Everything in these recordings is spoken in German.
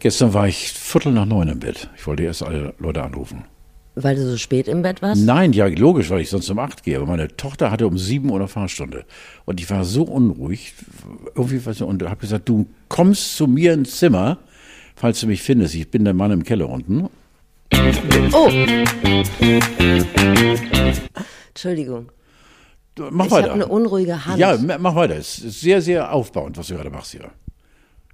Gestern war ich Viertel nach neun im Bett. Ich wollte erst alle Leute anrufen. Weil du so spät im Bett warst? Nein, ja, logisch, weil ich sonst um acht gehe. Aber meine Tochter hatte um sieben Uhr eine Fahrstunde. Und ich war so unruhig, irgendwie, was, und habe gesagt, du kommst zu mir ins Zimmer, falls du mich findest. Ich bin der Mann im Keller unten. Oh! Entschuldigung. Mach ich weiter. habe eine unruhige Hand. Ja, mach weiter. Es ist sehr, sehr aufbauend, was du gerade machst hier.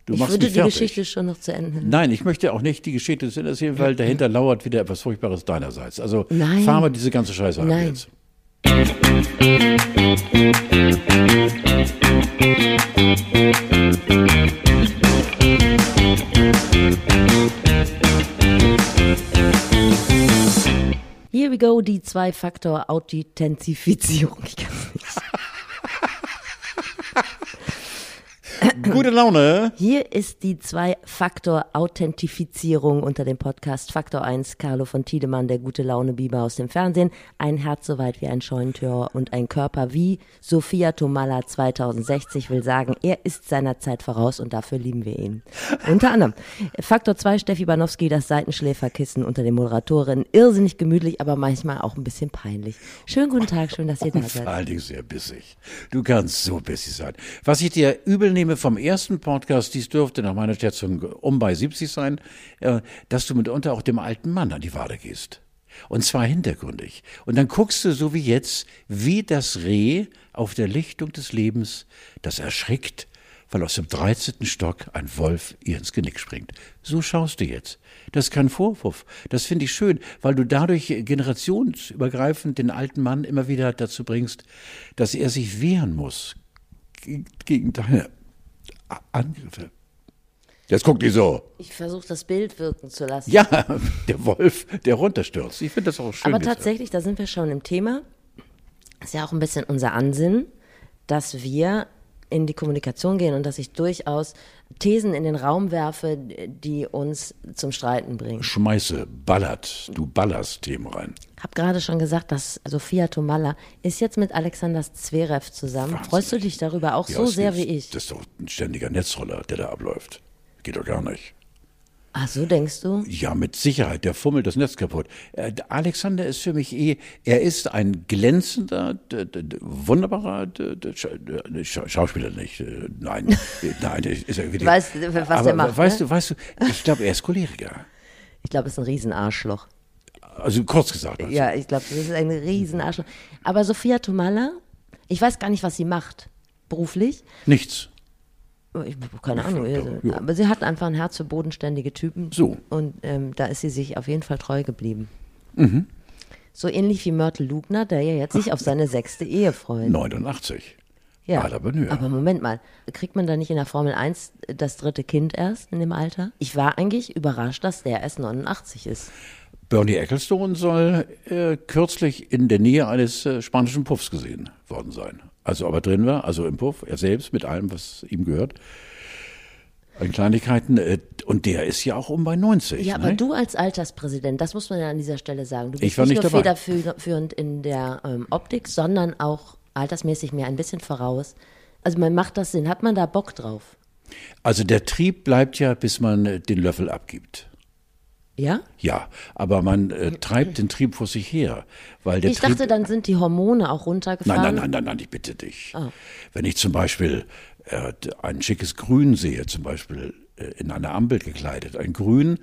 Du ich machst würde die fertig. Geschichte schon noch zu Ende. Nein, ich möchte auch nicht die Geschichte zu Ende erzählen, weil dahinter lauert wieder etwas Furchtbares deinerseits. Also Nein. fahren wir diese ganze Scheiße ab Nein. jetzt. Here we go, die Zwei-Faktor-Authentifizierung. Ich kann's nicht. Gute Laune. Hier ist die Zwei-Faktor-Authentifizierung unter dem Podcast Faktor 1, Carlo von Tiedemann, der gute Laune Biber aus dem Fernsehen. Ein Herz so weit wie ein Scheunentür und ein Körper wie Sophia Tomalla 2060 will sagen, er ist seiner Zeit voraus und dafür lieben wir ihn. Unter anderem Faktor 2, Steffi Banowski, das Seitenschläferkissen unter den Moderatorinnen. Irrsinnig gemütlich, aber manchmal auch ein bisschen peinlich. Schönen guten Tag, schön, dass ihr da Vor seid. allen Dingen sehr bissig. Du kannst so bissig sein. Was ich dir übel nehme vom ersten Podcast, dies dürfte nach meiner Schätzung um bei 70 sein, äh, dass du mitunter auch dem alten Mann an die Wade gehst. Und zwar hintergründig. Und dann guckst du so wie jetzt, wie das Reh auf der Lichtung des Lebens, das erschrickt, weil aus dem 13. Stock ein Wolf ihr ins Genick springt. So schaust du jetzt. Das ist kein Vorwurf. Das finde ich schön, weil du dadurch generationsübergreifend den alten Mann immer wieder dazu bringst, dass er sich wehren muss ge- gegen deine Angriffe. Jetzt guck die so. Ich versuche das Bild wirken zu lassen. Ja, der Wolf, der runterstürzt. Ich finde das auch schön. Aber tatsächlich, da sind wir schon im Thema. Ist ja auch ein bisschen unser Ansinnen, dass wir in die Kommunikation gehen und dass ich durchaus Thesen in den Raum werfe, die uns zum Streiten bringen. Schmeiße, ballert, du ballerst Themen rein. Hab gerade schon gesagt, dass Sophia Tomalla ist jetzt mit Alexander Zverev zusammen. Wahnsinnig. Freust du dich darüber auch Ja, so sehr ist- wie ich? Das ist doch ein ständiger Netzroller, der da abläuft. Geht doch gar nicht. Ach so, denkst du? Ja, mit Sicherheit. Der fummelt das Netz kaputt. Äh, Alexander ist für mich eh, er ist ein glänzender, wunderbarer Scha- Scha- Schauspieler nicht. äh, Nein, äh, nein, ist er wirklich. weißt, was Aber der macht, Weißt ne? du, weißt du, ich glaube, er ist Choleriker. Ich glaube, es ist ein Riesenarschloch. Also kurz gesagt. Also. Ja, ich glaube, das ist ein Riesenarschloch. Aber Sophia Tomalla, ich weiß gar nicht, was sie macht. Beruflich. Nichts. Ich habe keine Ahnung. also, ja. Aber sie hat einfach ein Herz für bodenständige Typen. So. Und ähm, da ist sie sich auf jeden Fall treu geblieben. Mhm. So ähnlich wie Mörtel Lugner, der ja jetzt sich auf seine sechste Ehe freut. 89. Ja. Aber Moment mal, kriegt man da nicht in der Formel 1 das dritte Kind erst in dem Alter? Ich war eigentlich überrascht, dass der erst 89 ist. Bernie Ecclestone soll äh, kürzlich in der Nähe eines äh, spanischen Puffs gesehen worden sein. Also aber drin war, also im Puff, er selbst mit allem, was ihm gehört. An Kleinigkeiten. Äh, und der ist ja auch um bei 90. Ja, ne? aber du als Alterspräsident, das muss man ja an dieser Stelle sagen. Du bist Ich war nicht, nicht nur dabei. federführend in der ähm, Optik, sondern auch altersmäßig mir ein bisschen voraus. Also man macht das Sinn. Hat man da Bock drauf? Also der Trieb bleibt ja, bis man äh, den Löffel abgibt. Ja? Ja, aber man äh, treibt den Trieb vor sich her. Weil der Ich Trieb, dachte, dann sind die Hormone auch runtergefahren. Nein, nein, nein, nein, nein, ich bitte dich. Ah. Wenn ich zum Beispiel äh, ein schickes Grün sehe, zum Beispiel äh, in einer Ampel gekleidet, ein Grün,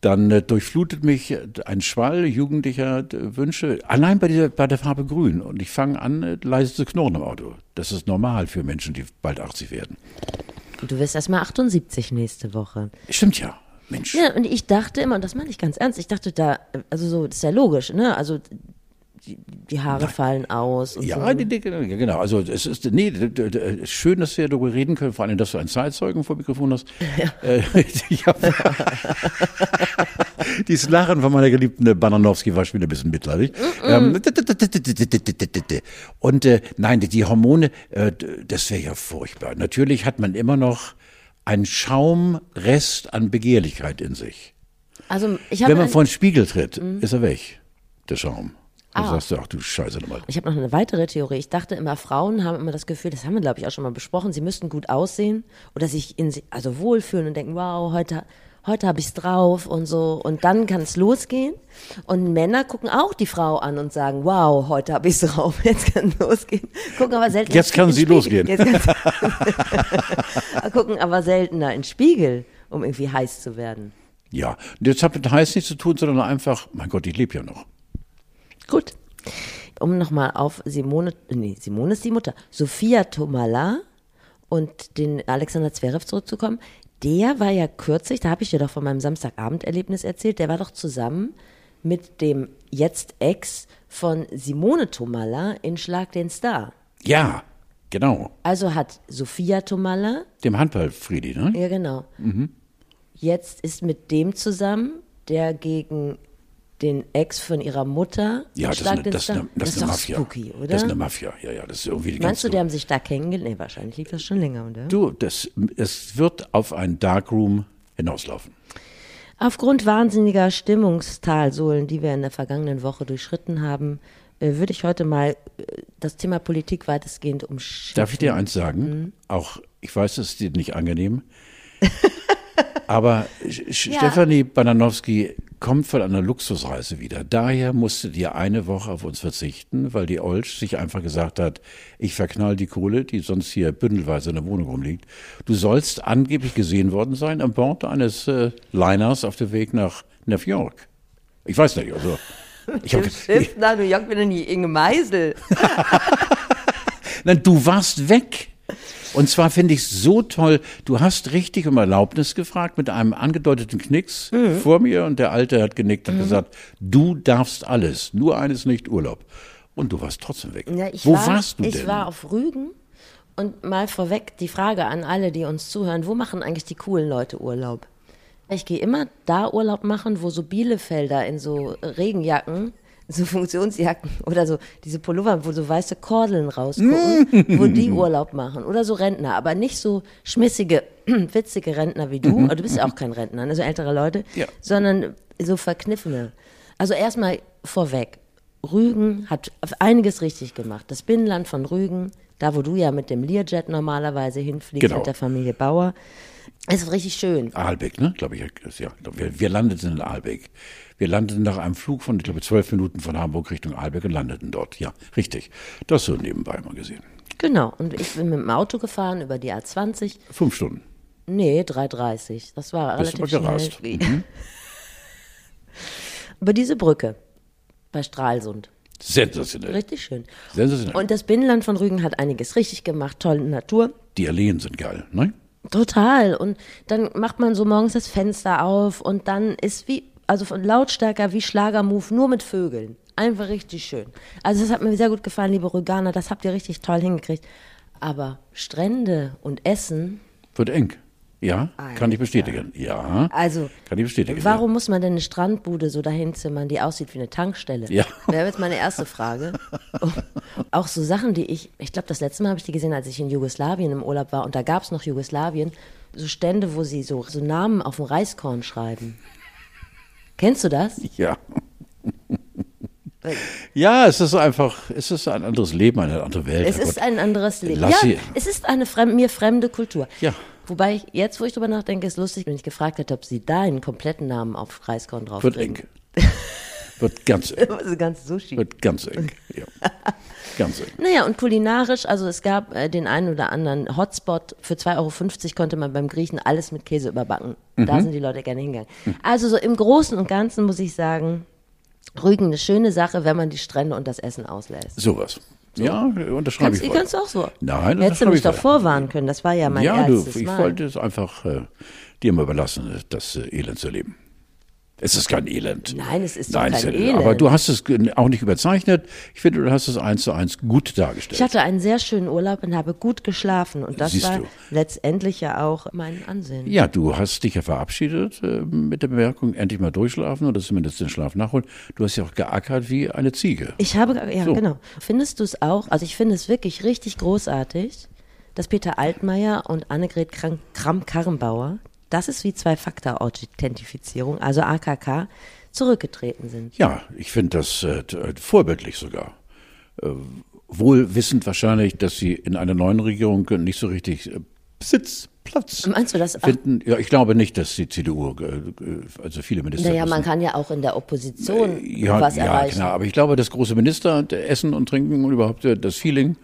dann äh, durchflutet mich äh, ein Schwall jugendlicher äh, Wünsche, allein bei, dieser, bei der Farbe Grün. Und ich fange an, leise zu knurren im Auto. Das ist normal für Menschen, die bald 80 werden. Du wirst erst mal 78 nächste Woche. Stimmt ja, Mensch. Ja, und ich dachte immer, und das meine ich ganz ernst, ich dachte da, also so, das ist ja logisch, ne? Also die, die Haare fallen aus und Ja, so. die, die, genau. Also es ist nee, schön, dass wir darüber reden können, vor allem, dass du einen Zeitzeugen vor Mikrofon hast. Äh, ja. Dieses Lachen von meiner geliebten Bananowski war schon wieder ein bisschen mitleidig. Ähm, Und äh, nein, die- Hormone, äh, das wäre ja furchtbar. Natürlich hat man immer noch einen Schaumrest an Begehrlichkeit in sich. Also Wenn man ein- vor den Spiegel tritt, ist er weg, der Schaum. Dann Ah. sagst du, ach du Scheiße nochmal. Ich habe noch eine weitere Theorie. Ich dachte immer, Frauen haben immer das Gefühl, das haben wir, glaube ich, auch schon mal besprochen, sie müssten gut aussehen oder sich in also wohlfühlen und denken, wow, heute, heute habe ich es drauf und so. Und dann kann es losgehen. Und Männer gucken auch die Frau an und sagen, wow, heute habe ich es drauf, jetzt kann es losgehen. Gucken aber selten Jetzt kann sie Spiegel. losgehen. Jetzt kann gucken aber seltener in Spiegel, um irgendwie heiß zu werden. Ja, jetzt hat mit heiß nichts zu tun, sondern einfach, mein Gott, ich lebe ja noch. Gut. Um nochmal auf Simone, nee, Simone ist die Mutter, Sophia Tomala und den Alexander Zverev zurückzukommen. Der war ja kürzlich, da habe ich dir doch von meinem Samstagabenderlebnis erzählt, der war doch zusammen mit dem jetzt Ex von Simone Tomalla in Schlag den Star. Ja, genau. Also hat Sophia Tomalla, Dem Handball-Friedi, ne? ja genau, jetzt ist mit dem zusammen, der gegen den Ex von ihrer Mutter Ja, das ist eine, das eine, das ist ist eine Mafia. spooky, oder? Das ist eine Mafia, ja, ja, das ist irgendwie die Meinst du, die haben sich da kennengelernt? Nee, wahrscheinlich liegt das schon länger, oder? Du, das, es wird auf ein Darkroom hinauslaufen. Aufgrund wahnsinniger Stimmungstalsohlen, die wir in der vergangenen Woche durchschritten haben, äh, würde ich heute mal äh, das Thema Politik weitestgehend umschiffen. Darf ich dir eins sagen? Mhm. Auch, ich weiß, es ist dir nicht angenehm, aber Sch- Stefanie Bananowski kommt von einer Luxusreise wieder. Daher musste die eine Woche auf uns verzichten, weil die Olsch sich einfach gesagt hat, ich verknall die Kohle, die sonst hier bündelweise in der Wohnung rumliegt. Du sollst angeblich gesehen worden sein an Bord eines äh, Liners auf dem Weg nach New York. Ich weiß nicht, also. Ich hab, Schiff nach New York bin ich nie Inge Meisel. Nein, du warst weg. Und zwar finde ich so toll, du hast richtig um Erlaubnis gefragt mit einem angedeuteten Knicks Mhm. vor mir und der Alte hat genickt und gesagt, du darfst alles, nur eines nicht Urlaub. Und du warst trotzdem weg. Ja, ich Wo war, warst du ich denn? war auf Rügen und mal vorweg die Frage an alle, die uns zuhören, wo machen eigentlich die coolen Leute Urlaub? Ich gehe immer da Urlaub machen, wo so Bielefelder in so Regenjacken, so Funktionsjacken oder so diese Pullover, wo so weiße Kordeln rausgucken, wo die Urlaub machen. Oder so Rentner, aber nicht so schmissige, witzige Rentner wie du. Du bist ja auch kein Rentner, ne, so ältere Leute, Ja. sondern so verkniffene. Also erstmal vorweg. Rügen hat einiges richtig gemacht. Das Binnenland von Rügen, da wo du ja mit dem Learjet normalerweise hinfliegst Genau. mit der Familie Bauer, ist richtig schön. Aalbeck, ne? Glaube ich. Ja, wir, wir landeten in Aalbeck. Wir landeten nach einem Flug von, ich glaube, zwölf Minuten von Hamburg Richtung Aalbeck und landeten dort. Ja, richtig. Das so nebenbei mal gesehen. Genau. Und ich bin mit dem Auto gefahren über die A20. Fünf Stunden. Nee, 3,30. Das war Bist relativ aber schnell. gerast. Wie- Mhm. Über diese Brücke bei Stralsund. Sensationell. Richtig schön. Sensationell. Und das Binnenland von Rügen hat einiges richtig gemacht. Tolle Natur. Die Alleen sind geil, ne? Total. Und dann macht man so morgens das Fenster auf und dann ist wie, also von lautstärker wie Schlagermove, nur mit Vögeln. Einfach richtig schön. Also das hat mir sehr gut gefallen, liebe Rüganer. Das habt ihr richtig toll hingekriegt. Aber Strände und Essen, Wird eng. Ja, kann ich bestätigen. Ja, also kann ich bestätigen. warum muss man denn eine Strandbude so dahin zimmern, die aussieht wie eine Tankstelle? Ja. Wäre jetzt meine erste Frage. Auch so Sachen, die ich, ich glaube, das letzte Mal habe ich die gesehen, als ich in Jugoslawien im Urlaub war und da gab es noch Jugoslawien, so Stände, wo sie so, so Namen auf dem Reiskorn schreiben. Kennst du das? Ja. Ja, es ist einfach, es ist ein anderes Leben, eine andere Welt. Es ist ein anderes Leben. Ja, es ist eine fremd, mir fremde Kultur. Ja. Wobei ich, jetzt, wo ich drüber nachdenke, ist lustig, wenn ich gefragt hätte, ob sie da einen kompletten Namen auf Reiskorn drauf Wird eng. Wird ganz eng. Also ganz Sushi. Wird ganz eng. Ja. Ganz eng. Naja, und kulinarisch, also es gab äh, den einen oder anderen Hotspot. Für 2,50 Euro konnte man beim Griechen alles mit Käse überbacken. Mhm. Da sind die Leute gerne hingegangen. Also so im Großen und Ganzen muss ich sagen, Rügen eine schöne Sache, wenn man die Strände und das Essen auslässt. Sowas. Ja, unterschreibe Kannst, ich ihr kannst auch so. Nein, das Hättest du mich ich doch vorwarnen können. Das war ja mein ja, du, erstes ich Mal. wollte es einfach äh, dir mal überlassen, das äh, Elend zu erleben. Es ist kein Elend. Nein, es ist Nein, kein es Elend. Aber du hast es auch nicht überzeichnet. Ich finde, du hast es eins zu eins gut dargestellt. Ich hatte einen sehr schönen Urlaub und habe gut geschlafen. Und das Siehst war du. letztendlich ja auch mein Ansehen. Ja, du hast dich ja verabschiedet äh, mit der Bemerkung, endlich mal durchschlafen oder zumindest den Schlaf nachholen. Du hast ja auch geackert wie eine Ziege. Ich habe, ja, So. genau. Findest du es auch? Also ich finde es wirklich richtig großartig, dass Peter Altmaier und Annegret Kramp-Karrenbauer das ist wie Zwei-Faktor-Authentifizierung, also AKK, zurückgetreten sind. Ja, ich finde das äh, vorbildlich sogar. Äh, wohl wissend wahrscheinlich, dass sie in einer neuen Regierung nicht so richtig äh, Sitz, Platz Meinst du das? finden. Ja, ich glaube nicht, dass die CDU, äh, also viele Minister. Naja, man kann ja auch in der Opposition ja, was ja, erreichen. klar. Aber ich glaube, das große Minister, Essen und Trinken und überhaupt äh, das Feeling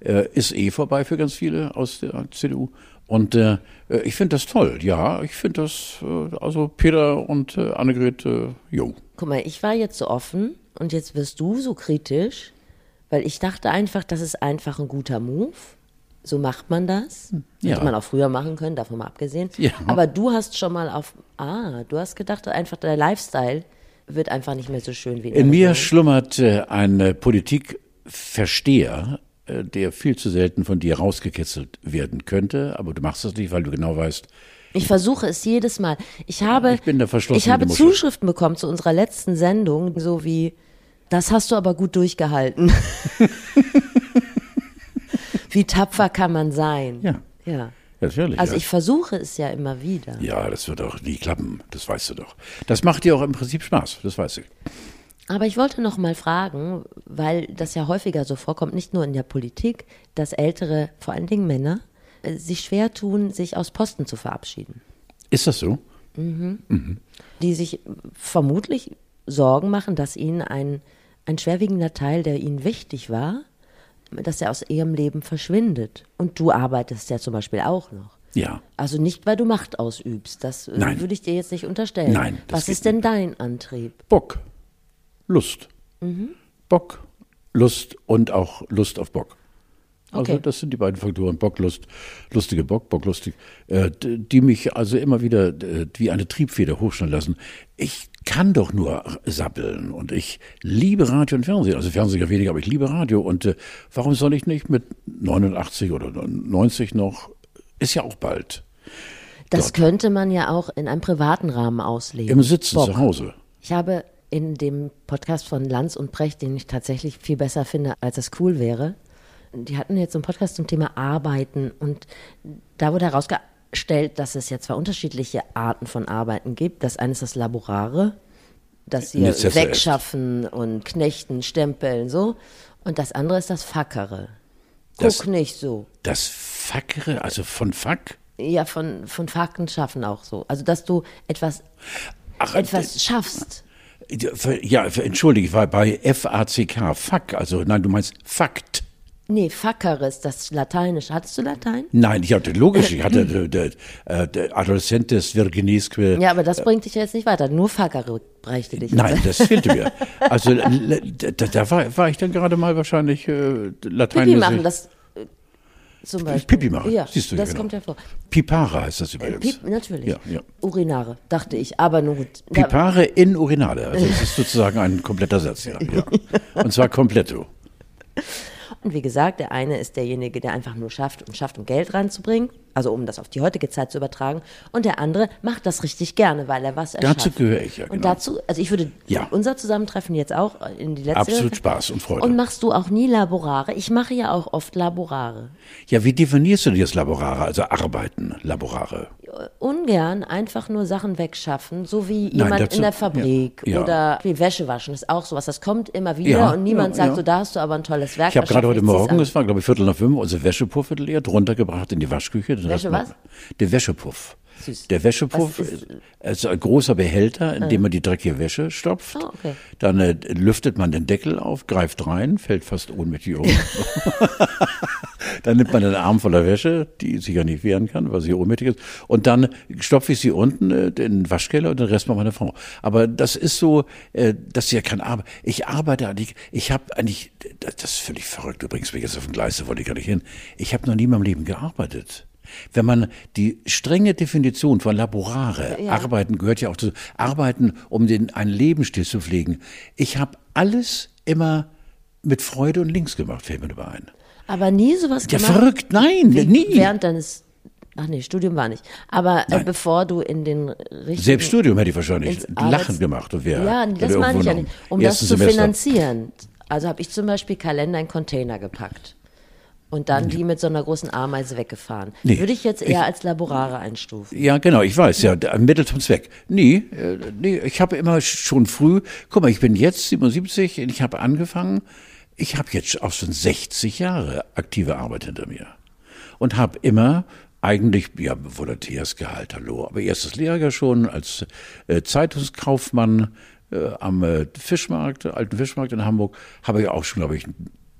äh, ist eh vorbei für ganz viele aus der CDU. Und äh, äh, ich finde das toll. Ja, ich finde das, äh, also Peter und äh, Annegret, äh, jo. Guck mal, ich war jetzt so offen und jetzt wirst du so kritisch, weil ich dachte einfach, das ist einfach ein guter Move. So macht man das. Ja. Hätte man auch früher machen können, davon mal abgesehen. Ja. Aber du hast schon mal auf, ah, du hast gedacht, einfach der Lifestyle wird einfach nicht mehr so schön wie In mir schlummert äh, ein äh, Politikversteher, der viel zu selten von dir rausgekitzelt werden könnte. Aber du machst das nicht, weil du genau weißt, Ich versuche es jedes Mal. Ich habe, Ich ich habe. Zuschriften bekommen zu unserer letzten Sendung, so wie, das hast du aber gut durchgehalten. wie tapfer kann man sein? Ja. Ja. natürlich. Also ja. ich versuche es ja immer wieder. ja, das wird auch nie klappen. Das weißt du doch. Das macht dir auch im Prinzip Spaß. Das weiß ich. Aber ich wollte noch mal fragen, weil das ja häufiger so vorkommt, nicht nur in der Politik, dass ältere, vor allen Dingen Männer, äh, sich schwer tun, sich aus Posten zu verabschieden. Ist das so? die sich vermutlich Sorgen machen, dass ihnen ein, ein schwerwiegender Teil, der ihnen wichtig war, dass er aus ihrem Leben verschwindet. Und du arbeitest ja zum Beispiel auch noch. Ja. Also nicht, weil du Macht ausübst. Das äh, Nein. würde ich dir jetzt nicht unterstellen. Nein, Was ist denn nicht. dein Antrieb? Bock. Lust. Mhm. Bock, Lust und auch Lust auf Bock. Also Okay. das sind die beiden Faktoren, Bock, Lust, lustige Bock, Bock, lustig, äh, die mich also immer wieder äh, wie eine Triebfeder hochschneiden lassen. Ich kann doch nur sappeln und ich liebe Radio und Fernsehen, also Fernsehen ja weniger, aber ich liebe Radio und äh, warum soll ich nicht mit 89 oder 90 noch, ist ja auch bald, Das könnte man ja auch in einem privaten Rahmen ausleben. im Sitzen Bock. zu Hause. Ich habe in dem Podcast von Lanz und Precht, den ich tatsächlich viel besser finde, als es cool wäre, die hatten jetzt so einen Podcast zum Thema Arbeiten und da wurde herausgestellt, dass es ja zwei unterschiedliche Arten von Arbeiten gibt. Das eine ist das Laborare, das hier Necesse wegschaffen und knechten, stempeln, so. Und das andere ist das Fackere. Guck Das- nicht so. Das Fackere, also von Fack, Ja, von, von Fakten schaffen auch so. Also, dass du etwas, Ach, etwas schaffst. Ja, entschuldige, ich war bei F-A-C-K, Fuck, also nein, du meinst Fakt. Nee, Fackere ist das Lateinische. Hattest du Latein? Nein, ich hatte logisch, ich hatte äh, der Adolescentes Virginisque. Ja, aber das bringt dich ja jetzt nicht weiter. Nur Fackere bräuchte dich. Nein, das fehlte mir. Also da, da war, war ich dann gerade mal wahrscheinlich äh, Latein. Pipi machen, das äh, zum Beispiel. Pipi machen, Ja, siehst du das ja, genau. kommt ja vor. Pipara heißt das übrigens. Piep, natürlich. Ja, ja. Urinare, dachte ich. Aber nun gut. Pipare in Urinale. Also das ist sozusagen ein kompletter Satz, ja. ja. Und zwar kompletto. Und wie gesagt, der eine ist derjenige, der einfach nur schafft und schafft, um Geld reinzubringen. Also um das auf die heutige Zeit zu übertragen. Und der andere macht das richtig gerne, weil er was erschafft. Dazu gehöre ich ja, Und genau. dazu, also ich würde Ja. unser Zusammentreffen jetzt auch in die letzte Absolut Spaß und Freude. Und machst du auch nie Laborare? Ich mache ja auch oft Laborare. Ja, wie definierst du dir das Laborare, also Arbeiten, Laborare? Ungern einfach nur Sachen wegschaffen, so wie jemand dazu- in der Fabrik ja, ja. oder wie Wäsche waschen ist auch sowas. Das kommt immer wieder Ja, und niemand sagt so, da hast du aber ein tolles Werk. Ich habe gerade heute Morgen, es war glaube ich Viertel nach fünf, unsere Wäschepuff wird leer, drunter gebracht in die Waschküche. Den Wäsche was? Der Wäschepuff. Süß. Der Wäschepuff ist, ist- ein großer Behälter, in dem man die dreckige Wäsche stopft. Ah, okay. Dann äh, lüftet man den Deckel auf, greift rein, fällt fast ohnmächtig um. dann nimmt man einen Arm voller Wäsche, die sich ja nicht wehren kann, weil sie ohnmächtig ist. Und dann stopfe ich sie unten äh, in den Waschkeller und den Rest macht meine Frau. Aber das ist so, äh, das ist ja kein Arbeit. Ich arbeite eigentlich, ich habe eigentlich, das, ist völlig verrückt, übrigens bin ich jetzt auf dem Gleis, da wollte ich gar nicht hin. Ich habe noch nie in meinem Leben gearbeitet. Wenn man die strenge Definition von Laborare, Ja. Arbeiten gehört ja auch zu, Arbeiten, um den einen Lebensstil zu pflegen. Ich habe alles immer mit Freude und links gemacht, fällt mir dabei ein. Aber nie sowas Ja, gemacht. verrückt, nein, wie nie. Während deines, ach nee, Studium war nicht. Aber äh, bevor du in den richtigen... Selbst Studium hätte ich wahrscheinlich ins Lachen Arbeits- gemacht. Und wär, Ja, das meine ich ja nicht. Um das zu Semester. finanzieren. Also habe ich zum Beispiel Kalender in Container gepackt. Und dann die mit so einer großen Ameise weggefahren. Nee, Würde ich jetzt eher ich- als Laborare einstufen. Ja, genau, ich weiß, ja, Mittel zum Zweck. Nee, äh, nee, ich habe immer schon früh, guck mal, ich bin jetzt 77 und ich habe angefangen, ich habe jetzt auch schon 60 Jahre aktive Arbeit hinter mir. Und habe immer eigentlich, ja, Volontärsgehalt, hallo, aber erstes Lehrjahr schon als äh, Zeitungskaufmann äh, am äh, Fischmarkt, alten Fischmarkt in Hamburg, habe ich auch schon, glaube ich,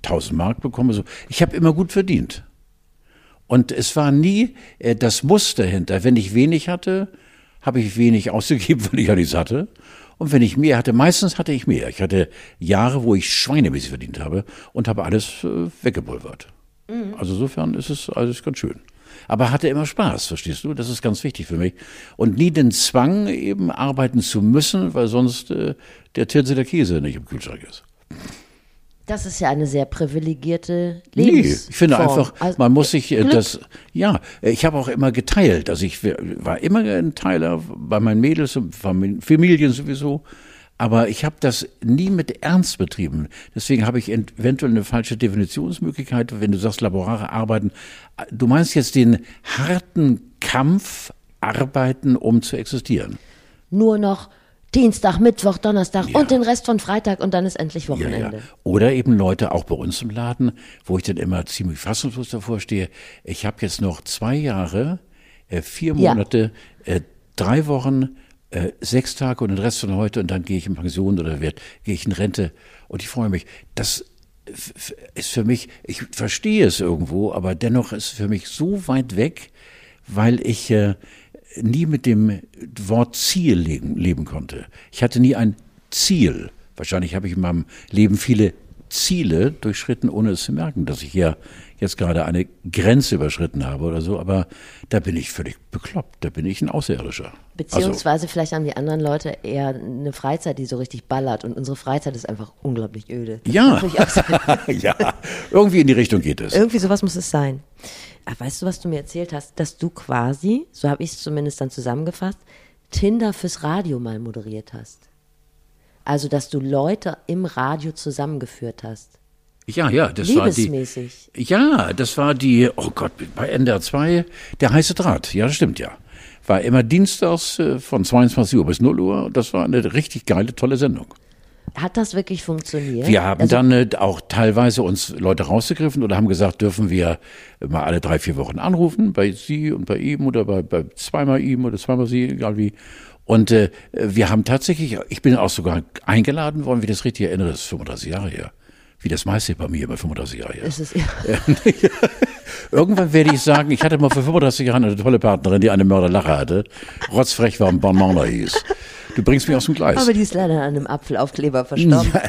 1000 Mark bekommen. So. Ich habe immer gut verdient. Und es war nie äh, das Muster hinter. Wenn ich wenig hatte, habe ich wenig ausgegeben, weil ich ja nichts hatte. Und wenn ich mehr hatte, meistens hatte ich mehr. Ich hatte Jahre, wo ich schweinemäßig verdient habe und habe alles äh, weggepulvert. Also insofern ist es alles ganz schön. Aber hatte immer Spaß, verstehst du? Das ist ganz wichtig für mich. Und nie den Zwang, eben arbeiten zu müssen, weil sonst äh, der Tirse der Käse nicht im Kühlschrank ist. Das ist ja eine sehr privilegierte Nee, Lebensform. ich finde einfach, Also, man muss sich äh, Glück. das, ja, ich habe auch immer geteilt. Also ich war immer ein Teiler bei meinen Mädels und Fam- Familien sowieso. Aber ich habe das nie mit Ernst betrieben. Deswegen habe ich ent- eventuell eine falsche Definitionsmöglichkeit, wenn du sagst, laborare Arbeiten. Du meinst jetzt den harten Kampf arbeiten, um zu existieren. Nur noch Dienstag, Mittwoch, Donnerstag Ja. und den Rest von Freitag und dann ist endlich Ja, Wochenende. ja. Oder eben Leute auch bei uns im Laden, wo ich dann immer ziemlich fassungslos davor stehe. Ich habe jetzt noch zwei Jahre, äh, vier Ja. Monate, äh, drei Wochen, äh, sechs Tage und den Rest von heute und dann gehe ich in Pension oder werd, gehe ich in Rente und ich freue mich. Das ist für mich, ich verstehe es irgendwo, aber dennoch ist es für mich so weit weg, weil ich äh, nie mit dem Wort Ziel leben, leben konnte. Ich hatte nie ein Ziel. Wahrscheinlich habe ich in meinem Leben viele Ziele durchschritten, ohne es zu merken, dass ich hier jetzt gerade eine Grenze überschritten habe oder so. Aber da bin ich völlig bekloppt. Da bin ich ein Außerirdischer. Also, Beziehungsweise vielleicht haben die anderen Leute eher eine Freizeit, die so richtig ballert und unsere Freizeit ist einfach unglaublich öde. Das Ja. ja, irgendwie in die Richtung geht es. Irgendwie sowas muss es sein. Aber weißt du, was du mir erzählt hast? Dass du quasi, so habe ich es zumindest dann zusammengefasst, Tinder fürs Radio mal moderiert hast. Also, dass du Leute im Radio zusammengeführt hast. Ja, ja, das war die. Ja, das war die, oh Gott, bei NDR 2, der heiße Draht. Ja, das stimmt ja. War immer dienstags äh, von 22 Uhr bis 0 Uhr. Das war eine richtig geile, tolle Sendung. Hat das wirklich funktioniert? Wir haben also, dann äh, auch teilweise uns Leute rausgegriffen oder haben gesagt, dürfen wir mal alle drei, vier Wochen anrufen, bei Sie und bei ihm oder bei, bei zweimal ihm oder zweimal Sie, egal wie. Und äh, wir haben tatsächlich, ich bin auch sogar eingeladen worden, wie das richtig erinnere, das ist 35 Jahre her. Wie das meiste bei mir bei 35 Jahre her. ist es, ja. Irgendwann werde ich sagen, ich hatte mal vor 35 Jahren eine tolle Partnerin, die eine Mörderlache hatte, rotzfrech war und Banana hieß. Du bringst mich aus dem Gleis. Aber die ist leider an einem Apfelaufkleber verstorben.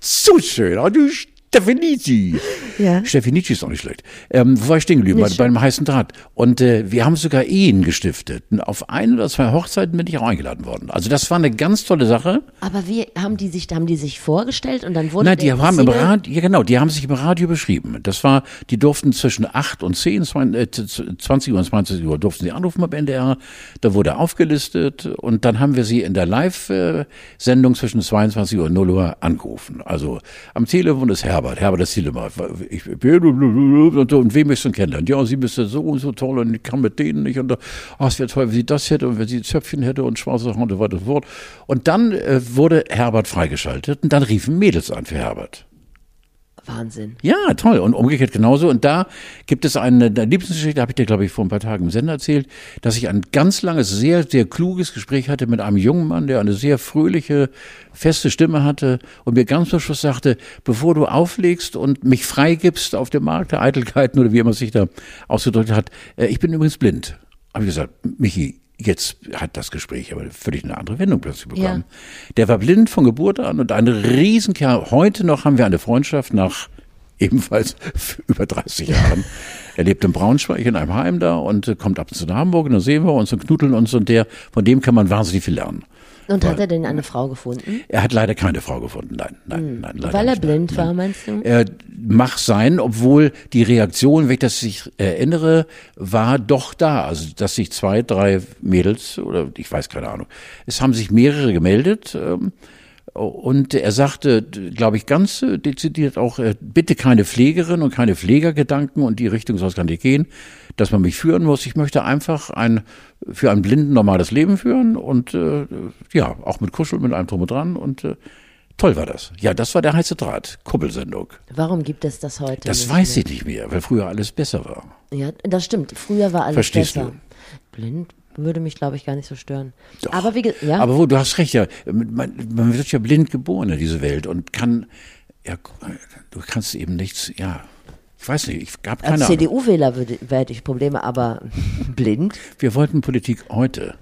So schön, oh, du Stefanici. Ja. Stefanici ist auch nicht schlecht. Ähm, wo war ich stehen geblieben? Bei, bei dem heißen Draht. Und äh, wir haben sogar Ehen gestiftet. Und auf ein oder zwei Hochzeiten bin ich auch eingeladen worden. Also das war eine ganz tolle Sache. Aber wie haben die sich, haben die sich vorgestellt und dann wurde Nein, die haben im Radio, ja genau, die haben sich im Radio beschrieben. Das war, die durften zwischen 8 und 10, 20 Uhr und 20 Uhr durften sie anrufen beim NDR. Da wurde aufgelistet und dann haben wir sie in der Live-Sendung zwischen 22 Uhr und 0 Uhr angerufen. Also am Telefon ist Herbert, Herbert ist Zielemann. Ich bin und, und wen möchtest du kennenlernen? Ja, sie müsste so und so toll und ich kann mit denen nicht. Und oh, es wäre toll, wenn sie das hätte und wenn sie Zöpfchen hätte und schwarze Haare und so weiter und so fort. Und dann äh, wurde Herbert freigeschaltet und dann riefen Mädels an für Herbert. Wahnsinn. Ja, toll. Und umgekehrt genauso. Und da gibt es eine, eine Lieblingsgeschichte, habe ich dir, glaube ich, vor ein paar Tagen im Sender erzählt, dass ich ein ganz langes, sehr, sehr kluges Gespräch hatte mit einem jungen Mann, der eine sehr fröhliche, feste Stimme hatte und mir ganz zum Schluss sagte, bevor du auflegst und mich freigibst auf dem Markt der Eitelkeiten oder wie immer sich da ausgedrückt hat, äh, ich bin übrigens blind. Habe ich gesagt, Michi, jetzt hat das Gespräch aber völlig eine andere Wendung plötzlich bekommen. Der war blind von Geburt an und ein Riesenkerl. Heute noch haben wir eine Freundschaft nach ebenfalls über 30 Jahren. Er lebt in Braunschweig in einem Heim da und äh, kommt ab und zu nach Hamburg und dann sehen wir uns und knuddeln uns und der, von dem kann man wahnsinnig viel lernen. Und hat er denn eine Frau gefunden? Er hat leider keine Frau gefunden. Nein, nein, nein. Leider Hm. Weil er blind nein. war, meinst du? Er mag sein, obwohl die Reaktion, wenn ich das sich erinnere, war doch da. Also, dass sich zwei, drei Mädels oder ich weiß keine Ahnung, es haben sich mehrere gemeldet. Ähm, Und er sagte, glaube ich, ganz äh, dezidiert auch, äh, bitte keine Pflegerin und keine Pflegergedanken und die Richtung soll es gar nicht gehen, dass man mich führen muss. Ich möchte einfach ein für einen Blinden normales Leben führen und äh, ja, auch mit Kuscheln, mit allem drum und dran und äh, Toll war das. Ja, das war der heiße Draht, Kuppelsendung. Warum gibt es das heute? Das weiß mehr? ich nicht mehr, weil früher alles besser war. Ja, das stimmt. Früher war alles Verstehst besser. Du? Blind würde mich, glaube ich, gar nicht so stören. Doch. Aber wie ja. Aber wo, du hast recht, ja. Man, man wird ja blind geboren in diese Welt und kann, ja, du kannst eben nichts, ja. Ich weiß nicht, ich gab keine Als CDU-Wähler hätte ich Probleme, aber blind? Wir wollten Politik heute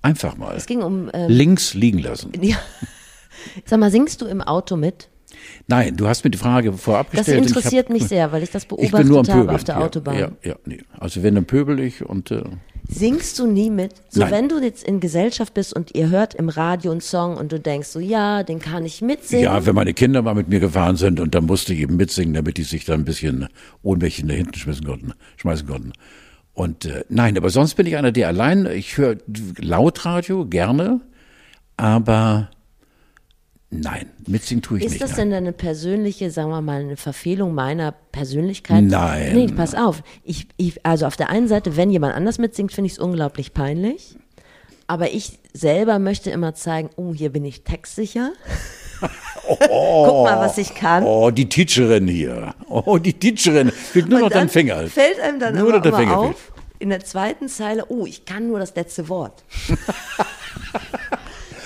einfach mal es ging um, ähm, links liegen lassen. Ja. Sag mal, singst du im Auto mit? Nein, du hast mir die Frage vorab gestellt. Das interessiert hab, mich sehr, weil ich das beobachtet ich bin nur am habe auf der ja, Autobahn. Ja, ja, nee. Also wenn, dann pöbel ich und... Äh, Singst du nie mit? So, Nein. wenn du jetzt in Gesellschaft bist und ihr hört im Radio einen Song und du denkst so, ja, den kann ich mitsingen. Ja, wenn meine Kinder mal mit mir gefahren sind und dann musste ich eben mitsingen, damit die sich da ein bisschen ohnmächtig nach hinten schmeißen konnten. Schmeißen konnten. Und äh, nein, aber sonst bin ich einer, der allein, ich höre Lautradio gerne, aber Nein, mitsingen tue ich ist nicht. Ist das nein. denn eine persönliche, sagen wir mal, eine Verfehlung meiner Persönlichkeit? Nein. Nee, pass auf. Ich, ich, also auf der einen Seite, wenn jemand anders mitsingt, finde ich es unglaublich peinlich. Aber ich selber möchte immer zeigen, oh, hier bin ich textsicher. Oh, Guck mal, was ich kann. Oh, die Teacherin hier. Oh, die Teacherin. Fehlt nur Und noch dein Finger. Fällt einem dann nur immer, immer auf, fehlt. in der zweiten Zeile, oh, ich kann nur das letzte Wort.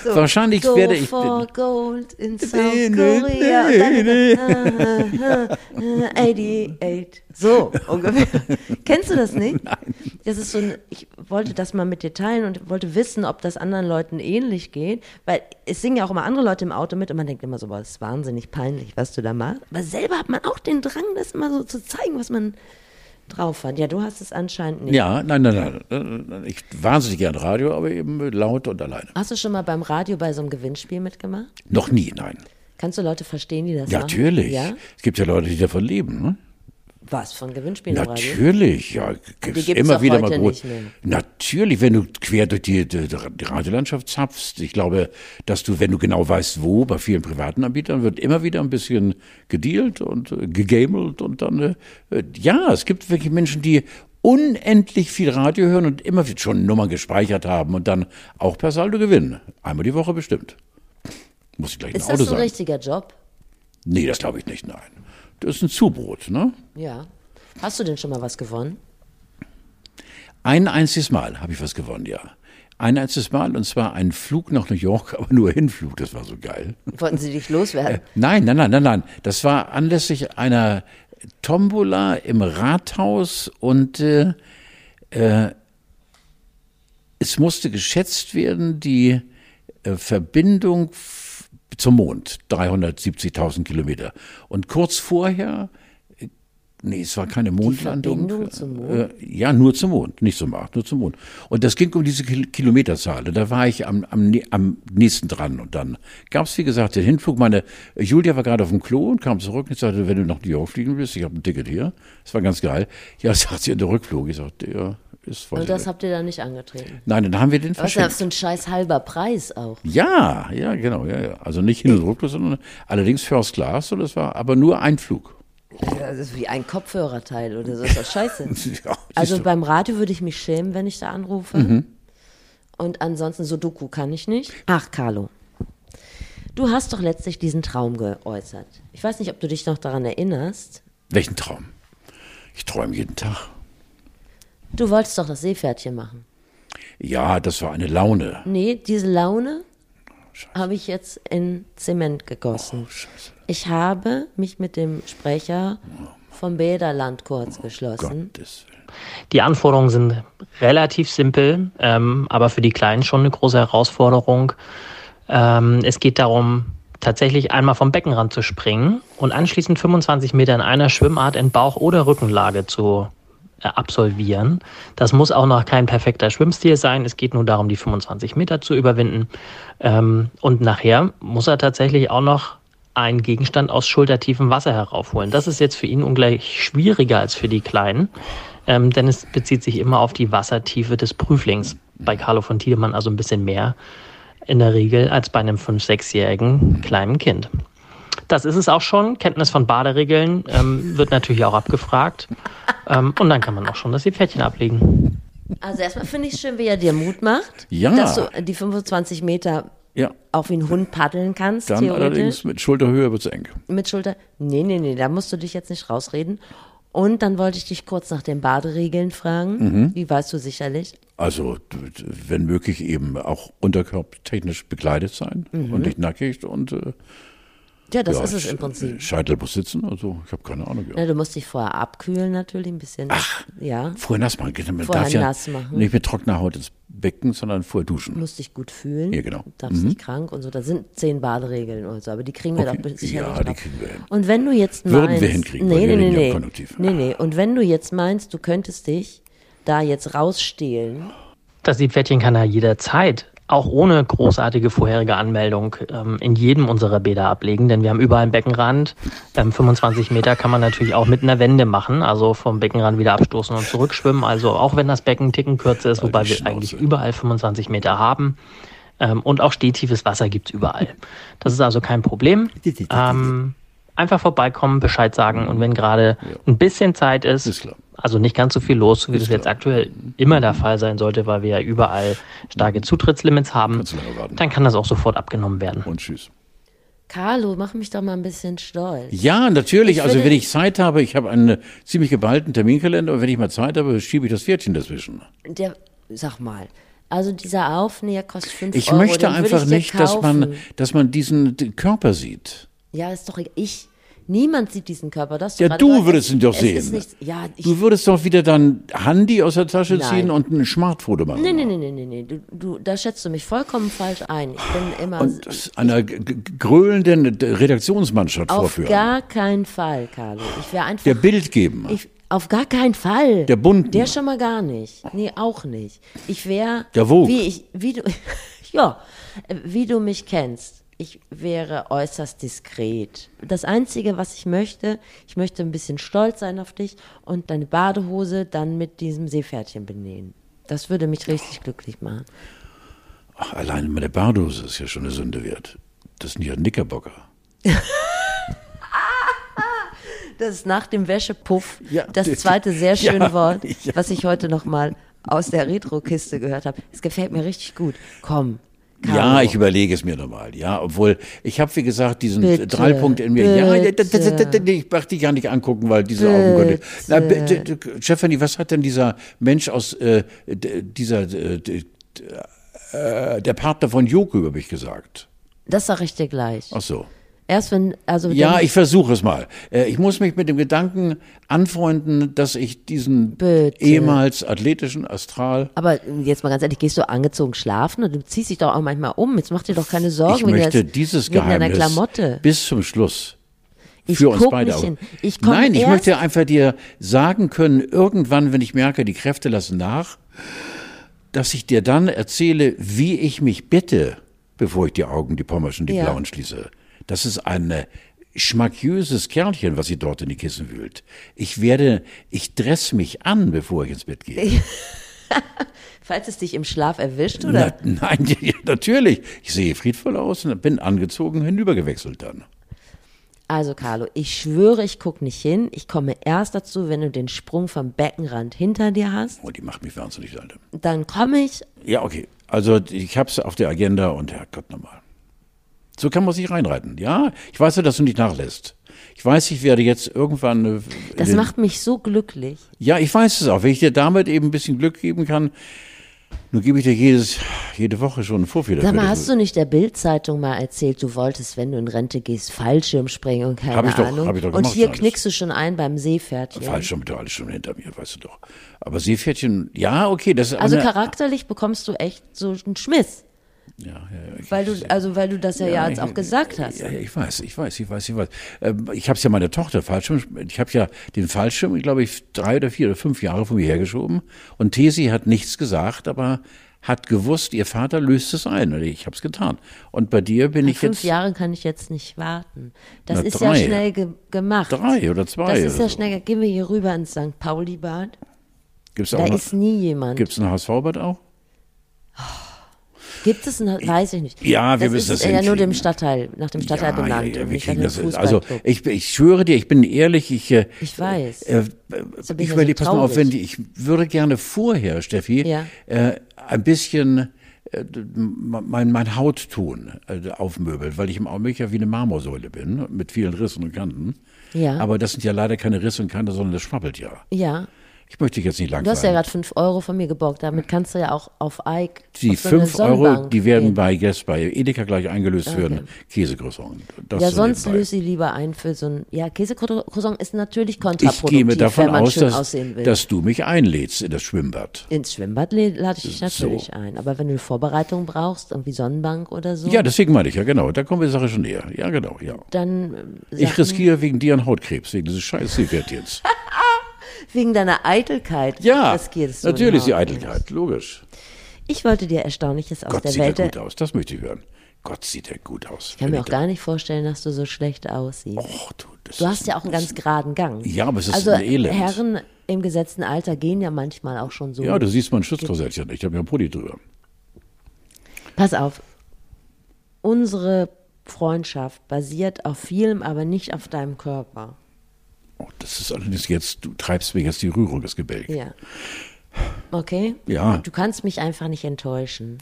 So, Wahrscheinlich go werde ich. For gold in South Korea. nee, Und dann, 88. So ungefähr. Kennst du das nicht? Nein. Das ist so ein, ich wollte das mal mit dir teilen und wollte wissen, ob das anderen Leuten ähnlich geht, weil es singen ja auch immer andere Leute im Auto mit und man denkt immer so, boah, das ist wahnsinnig peinlich, was du da machst. Aber selber hat man auch den Drang, das mal so zu zeigen, was man drauf hat. Ja, du hast es anscheinend nicht. Ja, nein, nein, nein. Ich wahnsinnig gern Radio, aber eben laut und alleine. Hast du schon mal beim Radio bei so einem Gewinnspiel mitgemacht? Noch nie, nein. Kannst du Leute verstehen, die das Ja, machen? natürlich. Ja? Es gibt ja Leute, die davon leben. Ne? Was, von Gewinnspielen? Natürlich, ja. Die Gibt's gibt's immer wieder mal mehr. Natürlich, wenn du quer durch die, die, die Radiolandschaft zapfst. Ich glaube, dass du, wenn du genau weißt, wo, bei vielen privaten Anbietern wird immer wieder ein bisschen gedealt und äh, gegamelt und dann, äh, ja, es gibt wirklich Menschen, die unendlich viel Radio hören und immer schon Nummern gespeichert haben und dann auch per Saldo gewinnen. Einmal die Woche bestimmt. Muss ich gleich Ist ein Auto das so ein sagen. richtiger Job? Nee, das glaube ich nicht, nein. Das ist ein Zubrot, ne? Ja. Hast du denn schon mal was gewonnen? Ein einziges Mal habe ich was gewonnen, ja. Ein einziges Mal, und zwar ein Flug nach New York, aber nur Hinflug, das war so geil. Wollten sie dich loswerden? Äh, nein, nein, nein, nein, nein. Das war anlässlich einer Tombola im Rathaus und äh, äh, es musste geschätzt werden, die äh, Verbindung zum Mond, 370.000 Kilometer. Und kurz vorher, nee, es war keine Mondlandung. Mond? Äh, ja, nur zum Mond, nicht zum Mars, nur zum Mond. Und das ging um diese Kil Kilometerzahl. Da war ich am, am, am nächsten dran. Und dann gab es, wie gesagt, den Hinflug. Meine Julia war gerade auf dem Klo und kam zurück und sagte, wenn du nach New York fliegen willst, ich habe ein Ticket hier. Das war ganz geil. Ja, sagt sie in der Rückflug. Ich sagte, ja, ist voll. Und das habt ihr dann nicht angetreten? Nein, dann haben wir den Was ist verschenkt. für ein scheiß halber Preis auch? Ja, ja, genau, ja, ja. Also nicht Hin- und Rückflug, sondern allerdings First Class. Und das war aber nur ein Flug. Das ist wie ein Kopfhörerteil oder so. Ist das scheiße? Ja, Also beim Radio würde ich mich schämen, wenn ich da anrufe. Und ansonsten Sudoku kann ich nicht. Ach, Carlo. Du hast doch letztlich diesen Traum geäußert. Ich weiß nicht, ob du dich noch daran erinnerst. Welchen Traum? Ich träume jeden Tag. Du wolltest doch das Seepferdchen machen. Ja, das war eine Laune. Nee, diese Laune habe ich jetzt in Zement gegossen. Oh. Ich habe mich mit dem Sprecher vom Bäderland kurz geschlossen. Die Anforderungen sind relativ simpel, ähm, aber für die Kleinen schon eine große Herausforderung. Ähm, es geht darum, tatsächlich einmal vom Beckenrand zu springen und anschließend 25 Meter in einer Schwimmart in Bauch- oder Rückenlage zu absolvieren. Das muss auch noch kein perfekter Schwimmstil sein. Es geht nur darum, die 25 Meter zu überwinden. Ähm, und nachher muss er tatsächlich auch noch einen Gegenstand aus schultertiefem Wasser heraufholen. Das ist jetzt für ihn ungleich schwieriger als für die Kleinen, ähm, denn es bezieht sich immer auf die Wassertiefe des Prüflings. Bei Carlo von Tiedemann also ein bisschen mehr. in der Regel als bei einem 5-, 6-jährigen kleinen Kind. Das ist es auch schon. Kenntnis von Baderegeln ähm, wird natürlich auch abgefragt. Ähm, und dann kann man auch schon das Pferdchen ablegen. Also erstmal finde ich schön, wie er dir Mut macht, Ja. dass du die 25 Meter Ja. auch wie ein Hund paddeln kannst, Dann theoretisch. allerdings mit Schulterhöhe wird's eng. Mit Schulter. Nee, nee, nee, da musst du dich jetzt nicht rausreden. Und dann wollte ich dich kurz nach den Baderegeln fragen. Mhm. Die weißt du sicherlich. Also, wenn möglich, eben auch unterkörpertechnisch bekleidet sein und nicht nackig und äh, Ja, das ja, ist es im Prinzip. Scheitel muss sitzen, also ich habe keine Ahnung. Ja. Na, du musst dich vorher abkühlen natürlich ein bisschen. Ach. Ja, Vorher nass machen. Man Vorher darf ja nass machen. nicht mit trockener Haut ins Becken, sondern vorher duschen. musst dich gut fühlen. Ja, genau. Darfst nicht krank und so. Da sind zehn Baderegeln und so, aber die kriegen wir Okay. doch sicherlich Ja, die kriegen wir hin. Und wenn du jetzt meinst, Würden wir hinkriegen, nee, wir nee, ja nee, im Konjunktiv. nee, nee. Und wenn du jetzt meinst, du könntest dich da jetzt rausstehlen, Das Siebpferdchen kann er jederzeit, auch ohne großartige vorherige Anmeldung, ähm, in jedem unserer Bäder ablegen, denn wir haben überall einen Beckenrand. Ähm, 25 Meter kann man natürlich auch mit einer Wende machen, also vom Beckenrand wieder abstoßen und zurückschwimmen. Also auch wenn das Becken Ticken kürzer ist, wobei wir eigentlich überall 25 Meter haben. Ähm, und auch stehtiefes Wasser gibt's überall. Das ist also kein Problem. Ähm, einfach vorbeikommen, Bescheid sagen und wenn gerade ein bisschen Zeit ist, Ist klar. Also nicht ganz so viel los, wie das jetzt aktuell immer der Fall sein sollte, weil wir ja überall starke Zutrittslimits haben, dann kann das auch sofort abgenommen werden. Und tschüss. Carlo, mach mich doch mal ein bisschen stolz. Ja, natürlich. Ich also wenn ich Zeit habe, ich habe einen ziemlich geballten Terminkalender und wenn ich mal Zeit habe, schiebe ich das Pferdchen dazwischen. Der, sag mal, also dieser Aufnäher kostet 5 Ich Euro. möchte den würde einfach ich nicht, dass man, dass man diesen Körper sieht. Ja, ist doch egal. Ich. Niemand sieht diesen Körper. Das Ja, du würdest ihn doch sehen. Nicht, ja, ich, Du würdest doch wieder dein Handy aus der Tasche Nein. ziehen und ein Smartfoto machen. Nee, nee, nee, nee, nee, nee. Du, du, da schätzt du mich vollkommen falsch ein. Ich bin immer Und einer gröhlenden Redaktionsmannschaft auf vorführen. gar keinen Fall, Carlo. Ich wäre einfach. Der Bild geben. ich, auf gar keinen Fall. Der bunten. Der schon mal gar nicht. Nee, auch nicht. Ich wäre. Der Vogue. Wie ich, wie du, ja, wie du mich kennst. Ich wäre äußerst diskret. Das Einzige, was ich möchte, ich möchte ein bisschen stolz sein auf dich und deine Badehose dann mit diesem Seepferdchen benähen. Das würde mich richtig glücklich machen. Ach, alleine mit der Bardose ist ja schon eine Sünde wert. Das sind ja Knickerbocker. Das ist nach dem Wäschepuff Ja, das zweite sehr schöne ja, Wort, ja. was ich heute noch mal aus der Retro-Kiste gehört habe. Es gefällt mir richtig gut. Komm. Carlo. Ja, ich überlege es mir nochmal. Ja, obwohl ich habe, wie gesagt, diesen Bitte, Dreipunkt in mir. Ja, bitte. das, ich möchte dich gar nicht angucken, weil diese Augen könnte. Na, bitte, Stephanie, was hat denn dieser Mensch aus äh, dieser äh, der Partner von Joko über mich gesagt? Das sage ich dir gleich. Ach so. Erst wenn, also Ja, ich versuche es mal. Äh, Ich muss mich mit dem Gedanken anfreunden, dass ich diesen Bitte. ehemals athletischen Astral aber jetzt mal ganz ehrlich, gehst du angezogen schlafen und du ziehst dich doch auch manchmal um. Jetzt mach dir doch keine Sorgen ich möchte dieses Geheimnis bis zum Schluss Ich für uns beide. nicht hin. Ich Nein, ich möchte einfach dir sagen können, irgendwann, wenn ich merke, die Kräfte lassen nach, dass ich dir dann erzähle, wie ich mich bitte, bevor ich die Augen, die Pommerschen, die Ja. blauen schließe. Das ist ein äh, schmackjöses Kerlchen, was sie dort in die Kissen wühlt. Ich werde, ich dress mich an, bevor ich ins Bett gehe. Falls es dich im Schlaf erwischt, oder? Na, nein, natürlich. Ich sehe friedvoll aus und bin angezogen, hinübergewechselt dann. Also Carlo, ich schwöre, ich guck nicht hin. Ich komme erst dazu, wenn du den Sprung vom Beckenrand hinter dir hast. Oh, die macht mich wahnsinnig, Alter. Dann komme ich. Ja, okay. Also ich hab's auf der Agenda und Herrgott nochmal. So kann man sich reinreiten. Ja, ich weiß ja, dass du nicht nachlässt. Ich weiß, ich werde jetzt irgendwann. äh, Das macht mich so glücklich. Ja, ich weiß es auch. Wenn ich dir damit eben ein bisschen Glück geben kann, nun gebe ich dir jedes, jede Woche schon einen dafür. Sag mal, hast du nicht der Bild-Zeitung mal erzählt, du wolltest, wenn du in Rente gehst, Fallschirmspringen und keine Hab ich doch- Ahnung. hab ich doch und gemacht hier alles. knickst du schon ein beim Seepferdchen. Schon mit alles schon hinter mir, weißt du doch. Aber Seepferdchen, ja, okay, das ist Also charakterlich bekommst du echt so einen Schmiss, Ja, ja, ich- weil du, also weil du das ja, ja jetzt auch gesagt hast. Ja, ich weiß, ich weiß, ich weiß, ich weiß. Ähm, Ich habe es ja meiner Tochter Fallschirm, ich habe ja den Fallschirm, glaube ich, drei oder vier oder fünf Jahre von mir hergeschoben. Und Tesi hat nichts gesagt, aber hat gewusst, ihr Vater löst es ein. Und ich habe es getan. Und bei dir bin ich Fünf jetzt Jahre kann ich jetzt nicht warten. Das ist drei. ja schnell ge gemacht. drei oder zwei. Das ist ja so. schnell. Gehen wir hier rüber ins St. Pauli-Bad. Da auch ist nie jemand. Gibt es ein HSV-Bad auch? Gibt es eine, weiß ich nicht. Ja, wir das müssen ist das ja nur dem Stadtteil, nach dem Stadtteil ja, benannt. Ja, ja, wir kriegen das. Also ich, ich schwöre dir, ich bin ehrlich, ich, äh, Ich weiß. Äh, ich ich überlege, pass mal auf, wenn die, ich würde gerne vorher, Steffi, Ja. äh, ein bisschen äh, mein, mein Haut tun äh, aufmöbeln, weil ich im Augenblick ja wie eine Marmorsäule bin, mit vielen Rissen und Kanten. Ja. Aber das sind ja leider keine Risse und Kanten, sondern das schwabbelt ja. ja, Ich möchte dich jetzt nicht du hast langweilen. ja gerade 5 Euro von mir geborgt. Damit kannst du ja auch auf Ike. die auf so eine 5 Euro, die werden gehen. bei, jetzt bei Edeka gleich eingelöst für einen Käsecroissant. Ja, so sonst löse ich lieber ein für so ein. Ja, Käsecroissant ist natürlich Ich kontraproduktiv, gehe mir davon wenn man aus, dass, dass du mich einlädst in das Schwimmbad. Ins Schwimmbad lade ich dich So. natürlich ein. Aber wenn du eine Vorbereitung brauchst, irgendwie Sonnenbank oder so, Ja, deswegen meine ich, ja genau, da kommen wir der Sache schon näher. Ja, genau, ja. dann äh, Ich riskiere wegen dir einen Hautkrebs, wegen dieses scheiß Seepferdchens. wegen deiner Eitelkeit Ja, riskierst du natürlich die. Eitelkeit, logisch. Ich wollte dir Erstaunliches aus Gott der sieht Welt. er gut aus, das möchte ich hören. Gott sieht er gut aus. Ich kann mir auch gar nicht vorstellen, dass du so schlecht aussiehst. Och, du, Du hast ja auch einen ganz geraden Gang. Ja, aber es ist also ein Elend. Herren im gesetzten Alter gehen ja manchmal auch schon so. Ja, du siehst mein Schutzkorsettchen nicht, ich habe ja einen Pulli drüber. Pass auf. Unsere Freundschaft basiert auf vielem, aber nicht auf deinem Körper. Oh, das ist allerdings jetzt, du treibst mir jetzt die Rührung ins Gebälk. Ja. Okay? Ja. Du kannst mich einfach nicht enttäuschen.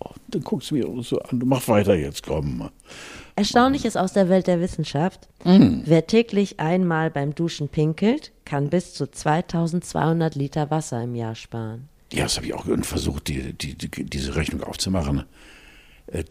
Oh, dann guckst du mir so an, du mach weiter jetzt, komm. Erstaunliches aus der Welt der Wissenschaft. Mm. Wer täglich einmal beim Duschen pinkelt, kann bis zu 2200 Liter Wasser im Jahr sparen. Ja, das habe ich auch versucht, die, die, die, diese Rechnung aufzumachen. Äh,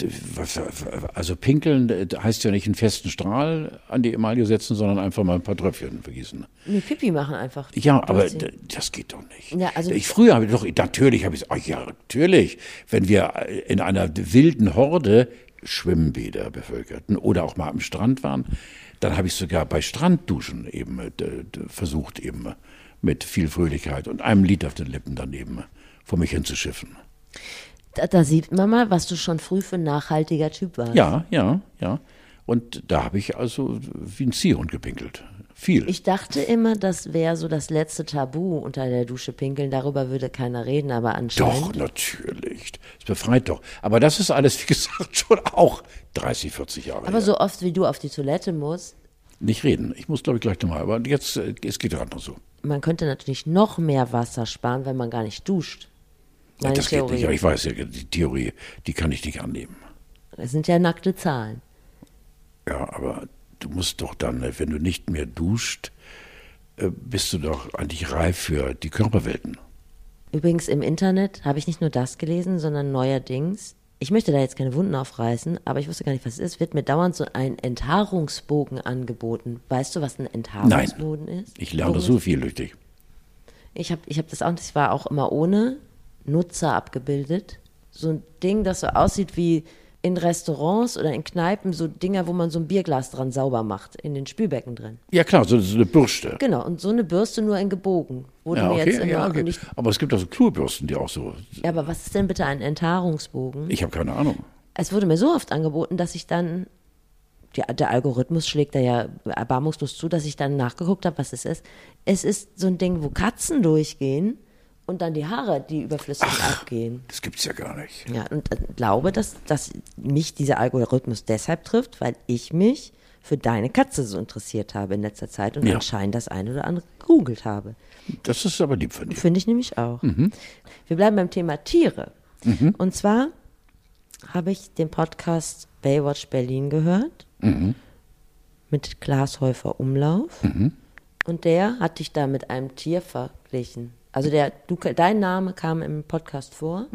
Also pinkeln äh, heißt ja nicht einen festen Strahl an die Emaille setzen, sondern einfach mal ein paar Tröpfchen vergießen. Nee, Pipi machen einfach. Ja, aber das geht doch nicht. Ja, also- ich früher habe ich doch natürlich habe ich ach ja natürlich, wenn wir in einer wilden Horde Schwimmbäder bevölkerten oder auch mal am Strand waren, dann habe ich sogar bei Strandduschen eben äh, versucht eben mit viel Fröhlichkeit und einem Lied auf den Lippen daneben vor mich hinzuschiffen. Da, da sieht man mal, was du schon früh für ein nachhaltiger Typ warst. Ja, ja, ja. Und da habe ich also wie ein Ziehhund gepinkelt. Viel. Ich dachte immer, das wäre so das letzte Tabu unter der Dusche pinkeln. Darüber würde keiner reden, aber anscheinend. Doch, natürlich. Es befreit doch. Aber das ist alles, wie gesagt, schon auch 30, 40 Jahre Aber her. so oft wie du auf die Toilette musst, Nicht reden. Ich muss, glaube ich, gleich nochmal. Aber jetzt, äh, es geht gerade noch so. man könnte natürlich noch mehr Wasser sparen, wenn man gar nicht duscht. Meine das Theorie. geht nicht. Aber ich weiß ja, die Theorie, die kann ich nicht annehmen. Das sind ja nackte Zahlen. Ja, aber du musst doch dann, äh, wenn du nicht mehr duscht, äh, bist du doch eigentlich reif für die Körperwelten. Übrigens im Internet habe ich nicht nur das gelesen, sondern neuerdings. Ich möchte da jetzt keine Wunden aufreißen, aber ich wusste gar nicht, was es ist. Wird mir dauernd so ein Enthaarungsbogen angeboten. Weißt du, was ein Enthaarungsbogen ist? Ich lerne Bogen so viel durch dich. Ich habe ich hab das auch, das war auch immer ohne Nutzer abgebildet. So ein Ding, das so aussieht wie in Restaurants oder in Kneipen, so Dinger, wo man so ein Bierglas dran sauber macht, in den Spülbecken drin. Ja, klar, so, so eine Bürste. Genau, und so eine Bürste nur in gebogen. Wurde Ja, mir jetzt okay, immer, ja, okay. ich, Aber es gibt auch so Klobürsten, die auch so. ja, aber was ist denn bitte ein Enthaarungsbogen? Ich habe keine Ahnung. es wurde mir so oft angeboten, dass ich dann, die, der Algorithmus schlägt da ja erbarmungslos zu, dass ich dann nachgeguckt habe, was es ist. Es ist so ein Ding, wo Katzen durchgehen und dann die Haare, die überflüssig abgehen. Das gibt's ja gar nicht. Ja, und äh, glaube, dass, dass mich dieser Algorithmus deshalb trifft, weil ich mich für deine Katze so interessiert habe in letzter Zeit und Ja. anscheinend das eine oder andere gegoogelt habe. Das ist aber lieb von dir. Finde ich nämlich auch. Mhm. Wir bleiben beim Thema Tiere. Und zwar habe ich den Podcast Baywatch Berlin gehört Mhm. mit Klaas Häufer Umlauf. Und der hat dich da mit einem Tier verglichen. Also der, du, dein Name kam im Podcast vor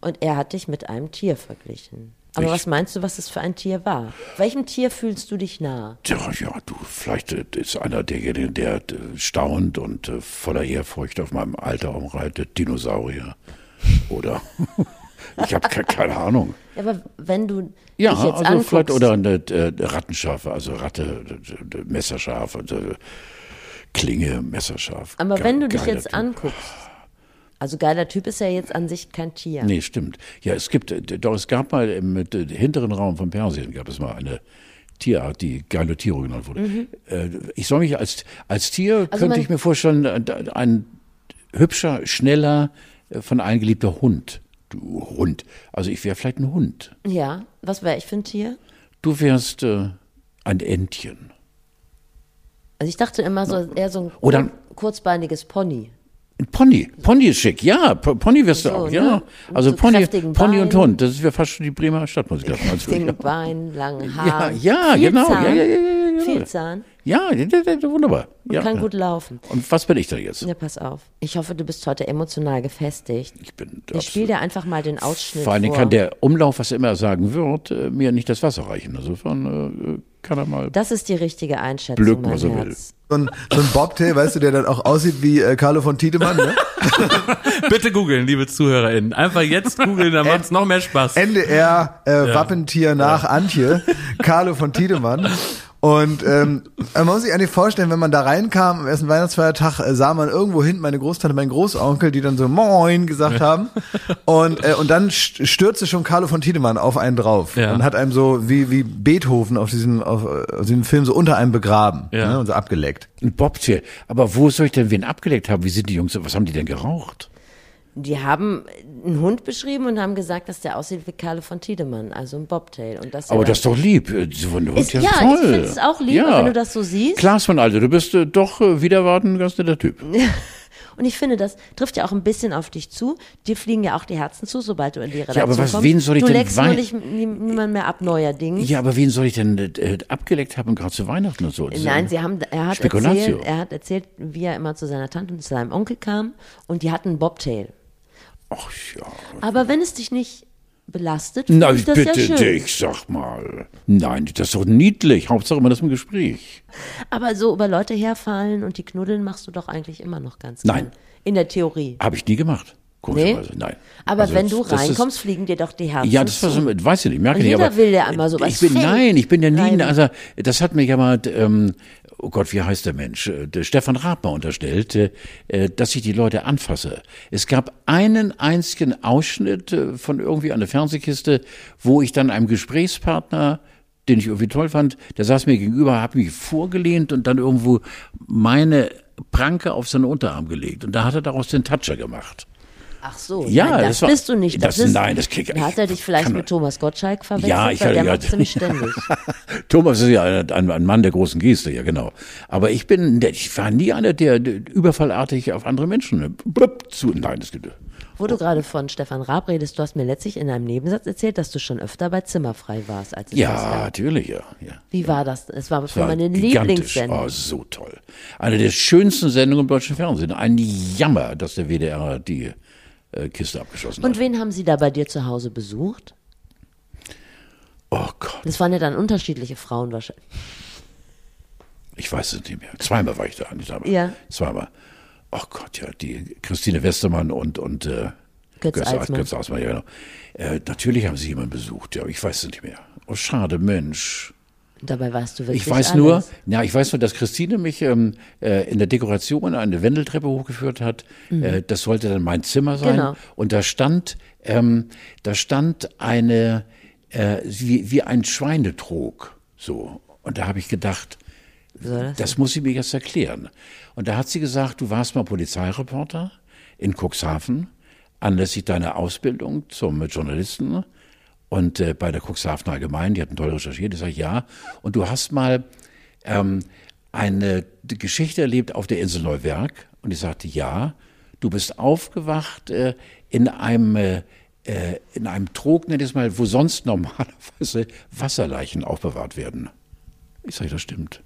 und er hat dich mit einem Tier verglichen. Aber Ich- was meinst du, was es für ein Tier war? Welchem Tier fühlst du dich nah? Tja, ja, du, vielleicht äh, ist einer derjenigen, der äh, staunt und äh, voller Ehrfurcht auf meinem Alter umreitet, Dinosaurier. Oder ich habe ke keine Ahnung. Ja, aber wenn du Ja, dich jetzt also anguckst, vielleicht oder eine äh, Rattenschafe, also Ratte, äh, Klinge, Messerschaf. aber Ge- wenn du dich jetzt Typ. anguckst, also geiler Typ ist ja jetzt an sich kein Tier. Nee, stimmt. Ja, es gibt, äh, doch, es gab mal im äh, hinteren Raum von Persien gab es mal eine Tierart, die Geilotiro genannt wurde. Äh, ich soll mich als, als Tier, könnte Mhm. man- ich mir vorstellen, äh, ein hübscher, schneller, äh, von allen geliebter Hund. du Hund. Also ich wäre vielleicht ein Hund. Ja, was wäre ich für ein Tier? Du wärst äh, ein Entchen. Also ich dachte immer so eher so ein Oder ein- kurzbeiniges Pony. Ein Pony. Pony ist schick, ja. Pony wirst du So, auch, ne? ja. Mit Also so Pony, kräftigen Pony und. Hund, das wäre fast schon die Bremer Stadtmusikklasse. Also, Den ja. Bein, langen Ja, Haaren. ja, genau. Ja, ja, ja, ja, ja. Ja, ja, ja, ja, wunderbar. Ja. Kann gut laufen. Und was bin ich da jetzt? Ja, pass auf. Ich hoffe, du bist heute emotional gefestigt. Ich bin Ich spiele dir einfach mal den Ausschnitt Vor allen Dingen vor. kann der Umlauf, was er immer sagen wird, äh, mir nicht das Wasser reichen. Insofern äh, kann er mal. das ist die richtige Einschätzung, Glück, mein was er Herz. So ein, so ein Bobtail, weißt du, der dann auch aussieht wie äh, Carlo von Tiedemann, ne? Bitte googeln, liebe ZuhörerInnen. Einfach jetzt googeln, dann macht's noch mehr Spaß. NDR äh, Wappentier nach Antje, Carlo von Tiedemann. Und ähm, man muss sich eigentlich vorstellen, wenn man da reinkam am ersten Weihnachtsfeiertag, äh, sah man irgendwo hinten meine Großtante, meinen Großonkel, die dann so Moin gesagt haben. Und, äh, und dann st- stürzte schon Carlo von Tiedemann auf einen drauf Ja. und hat einem so wie, wie Beethoven auf diesem, auf, äh, auf diesem Film so unter einem begraben Ja. ne, und so abgeleckt. Ein Bobtail. Aber wo soll ich denn wen abgelegt haben? Wie sind die Jungs? Was haben die denn geraucht? Die haben einen Hund beschrieben und haben gesagt, dass der aussieht wie Karle von Tiedemann, also ein Bobtail. Und dass er Aber das ist doch lieb. Äh, So ein Hund, Ist- ja, ja, toll. ich finde es auch lieb, wenn du das so siehst. Klaasmann, Alter, du bist äh, doch äh, wieder warten, ein ganz netter Typ. Und ich finde, das trifft ja auch ein bisschen auf dich zu. Dir fliegen ja auch die Herzen zu, sobald du in die Redaktion aber was- kommst. wen soll ich du denn leckst nur nicht nie- niemand mehr ab neuerdings. Ja, aber wen soll ich denn äh, abgeleckt haben, gerade zu Weihnachten und so? Das Nein, ja- sie haben, er hat erzählt, er hat erzählt, wie er immer zu seiner Tante und zu seinem Onkel kam und die hatten einen Bobtail. Ach ja. Aber wenn es dich nicht belastet, Na, ich das bitte ja schön. dich, sag mal. Nein, das ist doch niedlich. Hauptsache immer das im Gespräch. Aber so über Leute herfallen und die knuddeln machst du doch eigentlich immer noch ganz Nein. gern. In der Theorie. Habe ich nie gemacht. Komischerweise, nein. Aber Also wenn du das- das ist- reinkommst, fliegen dir doch die Herzen Ja, das so, weiß ich nicht, merke Und nicht. jeder will ja einmal so was Ich bin, nein, ich bin ja nie, also, das hat mir ja mal, ähm, oh Gott, wie heißt der Mensch? Äh, Der Stefan Raab unterstellt, äh, äh, dass ich die Leute anfasse. Es gab einen einzigen Ausschnitt von irgendwie einer Fernsehkiste, wo ich dann einem Gesprächspartner den ich irgendwie toll fand, der saß mir gegenüber, hat mich vorgelehnt und dann irgendwo meine Pranke auf seinen Unterarm gelegt. Und da hat er daraus den Toucher gemacht. Ach so, Ja, nein, das, das war- bist du nicht. Das, das- ist, nein, das krieg ich- hat er dich vielleicht mit Thomas Gottschalk verwechselt, Ja, ich weil der ja, nämlich ständig. Thomas ist ja ein, ein, Mann der großen Geste, ja genau. Aber ich bin, ich war nie einer, der überfallartig auf andere Menschen äh, blub, zu. Nein, das gibt. Wo du gerade von Stefan Raab redest, du hast mir letztlich in einem Nebensatz erzählt, dass du schon öfter bei Zimmerfrei warst, als es Ja, gab. natürlich, ja. ja. Wie war das? Es war für War meine. Lieblingssendung. Oh, so toll. Eine der schönsten Sendungen im deutschen Fernsehen. Ein Jammer, dass der WDR die äh, Kiste abgeschossen Und hat. wen haben sie da bei dir zu Hause besucht? Oh Gott, Das waren ja dann unterschiedliche Frauen wahrscheinlich. ich weiß es nicht mehr. Zweimal war ich da, nicht einmal. Ja. Zweimal. Oh Gott, ja, die Christine Westermann und, und äh, Götz Alsmann. Götz Alsmann, ja, genau. Äh, natürlich haben sie jemanden besucht, ja, aber ich weiß es nicht mehr. Oh, schade, Mensch. Dabei weißt du wirklich Ich weiß alles. nur, ja, ich weiß nur, dass Christine mich ähm, äh, in der Dekoration eine Wendeltreppe hochgeführt hat. Äh, das sollte dann mein Zimmer sein. Mhm. Genau. Und da stand, ähm, da stand eine, äh, wie, wie ein Schweinetrog, so. Und da habe ich gedacht, das das muss sie mir jetzt erklären. Und da hat sie gesagt, du warst mal Polizeireporter in Cuxhaven, anlässlich deiner Ausbildung zum Journalisten und äh, bei der Cuxhaven Allgemein, die hatten toll recherchiert, ich sage ja. Und du hast mal ähm, eine Geschichte erlebt auf der Insel Neuwerk und ich sagte ja. Du bist aufgewacht äh, in einem äh, äh, in einem Trog, nenn ich es mal, wo sonst normalerweise Wasserleichen aufbewahrt werden. Ich sage, das stimmt.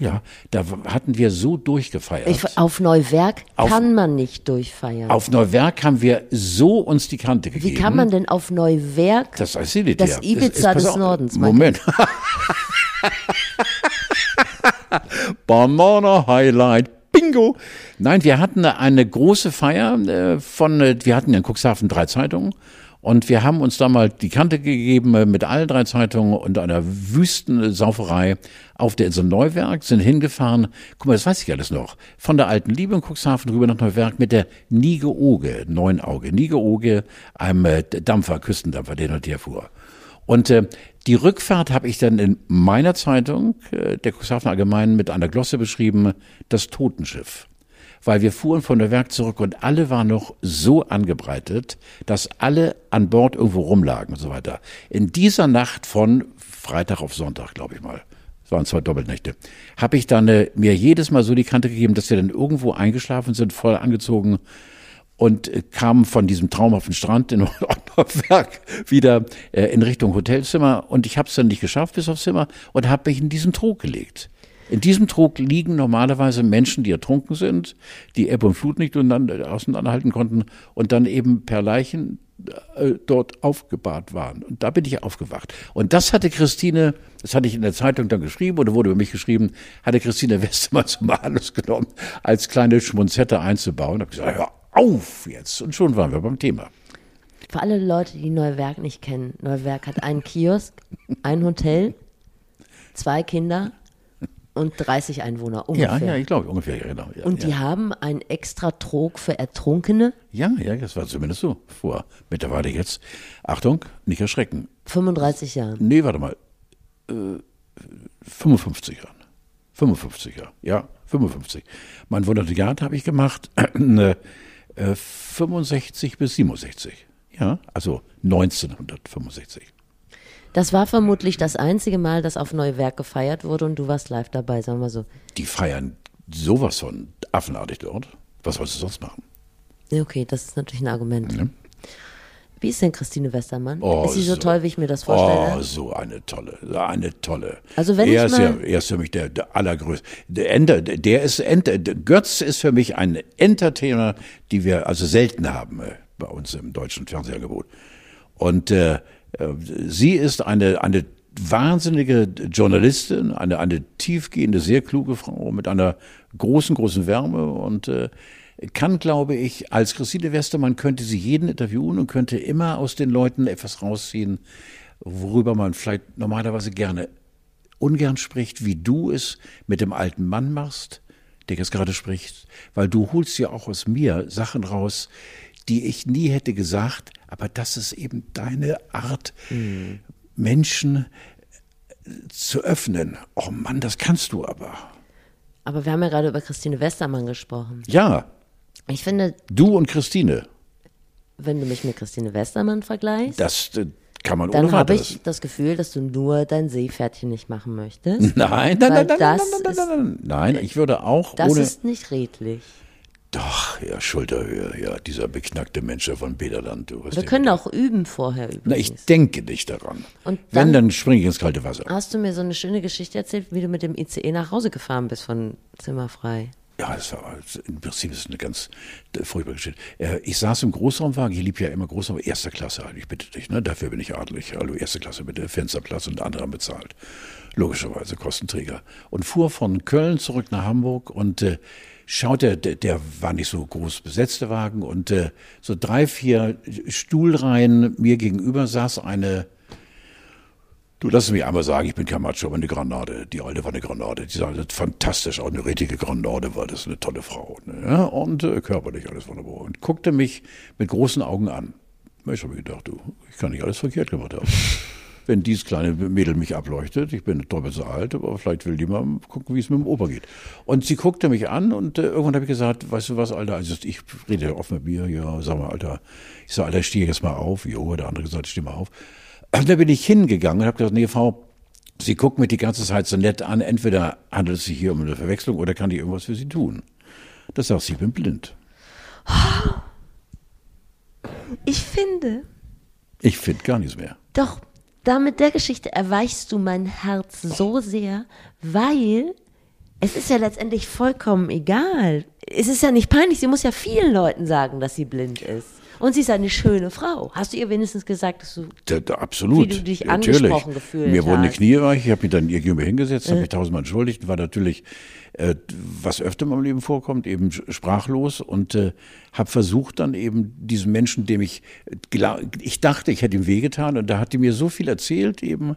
Ja, da hatten wir so durchgefeiert. Ich, auf Neuwerk Auf- kann man nicht durchfeiern. Auf Neuwerk haben wir so uns die Kante gegeben. Wie kann man denn auf Neuwerk Das nicht. Das. Ibiza pass des auf, Nordens, mein Moment. Banana Highlight. Bingo! Nein, wir hatten eine große Feier äh, von, äh, wir hatten ja in Cuxhaven drei Zeitungen und wir haben uns da mal die Kante gegeben mit allen drei Zeitungen und einer Wüstensauferei auf der Insel Neuwerk, sind hingefahren, guck mal, das weiß ich alles noch, von der alten Liebe in Cuxhaven rüber nach Neuwerk mit der Nigeoge, Neunauge, Nigeoge, einem äh, Dampfer, Küstendampfer, der dort herfuhr. Und äh, die Rückfahrt habe ich dann in meiner Zeitung, äh, der Cuxhaven Allgemeinen, mit einer Glosse beschrieben, das Totenschiff. Weil wir fuhren von der Werk zurück und alle waren noch so angebreitet, dass alle an Bord irgendwo rumlagen und so weiter. In dieser Nacht von Freitag auf Sonntag, glaube ich mal, es waren zwei Doppelnächte, habe ich dann äh, mir jedes Mal so die Kante gegeben, dass wir dann irgendwo eingeschlafen sind, voll angezogen und äh, kamen von diesem traumhaften Strand in Nordberg wieder äh, in Richtung Hotelzimmer und ich habe es dann nicht geschafft bis aufs Zimmer und habe mich in diesen Trog gelegt. In diesem Trog liegen normalerweise Menschen, die ertrunken sind, die Ebbe und Flut nicht auseinanderhalten konnten und dann eben per Leichen äh, dort aufgebahrt waren. Und da bin ich aufgewacht. Und das hatte Christine, das hatte ich in der Zeitung dann geschrieben oder wurde über mich geschrieben, hatte Christine Westermann zum Anlass genommen, als kleine Schmunzette einzubauen. Da habe gesagt, hör auf jetzt. Und schon waren wir beim Thema. Für alle Leute, die Neuwerk nicht kennen, Neuwerk hat einen Kiosk, ein Hotel, zwei Kinder und 30 Einwohner ungefähr. Ja, ja, ich glaube ungefähr, genau. Ja, und die ja. haben einen extra Trog für Ertrunkene. Ja, ja, das war zumindest so vor. Mittlerweile jetzt, Achtung, nicht erschrecken. 35 Jahren. Nee, warte mal. Äh, 55 Jahren. 55 Jahre, ja, 55. Mein Volontariat habe ich gemacht, äh, 65 bis 67. Ja, also 1965. Das war vermutlich das einzige Mal, dass auf Neuwerk gefeiert wurde und du warst live dabei, sagen wir so. Die feiern sowas von affenartig dort. Was sollst du sonst machen? Okay, das ist natürlich ein Argument. Ja. Wie ist denn Christine Westermann? Oh, ist sie so, toll, wie ich mir das vorstelle? Oh, so eine tolle, so eine tolle. Also wenn er ich ist ja, mal- er ist für mich der, der allergrößte. Der, Enter, der ist Enter, der Götz ist für mich ein Entertainer, die wir also selten haben äh, bei uns im deutschen Fernsehangebot. Und äh, sie ist eine eine wahnsinnige Journalistin, eine eine tiefgehende, sehr kluge Frau mit einer großen großen Wärme und äh, kann, glaube ich, als Christine Westermann könnte sie jeden interviewen und könnte immer aus den Leuten etwas rausziehen, worüber man vielleicht normalerweise gerne ungern spricht, wie du es mit dem alten Mann machst, der jetzt gerade spricht, weil du holst ja auch aus mir Sachen raus, die ich nie hätte gesagt, aber das ist eben deine Art, Menschen äh, zu öffnen. Oh Mann, das kannst du aber. Aber wir haben ja gerade über Christine Westermann gesprochen. Ja, Ich finde, du und Christine, wenn du mich mit Christine Westermann vergleichst, das äh, kann man dann habe ich das Gefühl, dass du nur dein Seepferdchen nicht machen möchtest. Nein, nein, nein, nein, nein, nein, nein, nein. Nein, ich würde auch Das ohne. ist nicht redlich. Doch, ja, Schulterhöhe, ja, dieser beknackte Mensch da von Bederland. Du, Wir können auch üben vorher Na, übrigens. ich denke nicht daran. Und Wenn, dann- dann springe ich ins kalte Wasser. Hast du mir so eine schöne Geschichte erzählt, wie du mit dem ICE nach Hause gefahren bist von Zimmerfrei? Ja, das war, im Prinzip ist es eine ganz äh, furchtbare Geschichte. Ich saß im Großraumwagen, ich liebe ja immer Großraum, erster Klasse, halt, ich bitte dich, ne? dafür bin ich adelig. Hallo, erste Klasse bitte, Fensterplatz und andere haben bezahlt. Logischerweise Kostenträger. Und fuhr von Köln zurück nach Hamburg und äh, schaute, der, der war nicht so groß besetzt, der Wagen, und äh, so drei, vier Stuhlreihen mir gegenüber saß eine Du lass mich einmal sagen, ich bin kein Macho, aber eine Granate. Die alte war eine Granate. Die sah fantastisch aus, eine richtige Granate war das, eine tolle Frau. Ne? Ja, und äh, körperlich alles wunderbar. Und guckte mich mit großen Augen an. Ich habe gedacht, du, ich kann nicht alles verkehrt gemacht haben. Wenn dieses kleine Mädel mich ableuchtet, ich bin doppelt so alt, aber vielleicht will die mal gucken, wie es mit dem Opa geht. Und sie guckte mich an und äh, irgendwann habe ich gesagt, weißt du was, Alter, also ich rede ja oft mit mir, ja, sag mal, Alter, ich sag, Alter, steh jetzt mal auf. Jo, der andere gesagt, steh mal auf. Und da bin ich hingegangen und habe gesagt, nee, Frau, Sie guckt mich die ganze Zeit so nett an. Entweder handelt es sich hier um eine Verwechslung oder kann ich irgendwas für Sie tun. Das sagt sie, ich bin blind. Ich finde, Ich finde gar nichts mehr. doch, da mit der Geschichte erweichst du mein Herz so sehr, weil es ist ja letztendlich vollkommen egal. Es ist ja nicht peinlich, sie muss ja vielen Leuten sagen, dass sie blind ist. Und sie ist eine schöne Frau. Hast du ihr wenigstens gesagt, dass du Da, da, absolut. Wie du dich Natürlich. angesprochen gefühlt Mir wurden die hast. Knie weich, ich habe mich dann ihr gegenüber hingesetzt, habe mich tausendmal entschuldigt, war natürlich, äh, was öfter in meinem Leben vorkommt, eben sprachlos und äh, habe versucht dann eben diesen Menschen, dem ich, ich dachte, ich hätte ihm wehgetan und da hat die mir so viel erzählt eben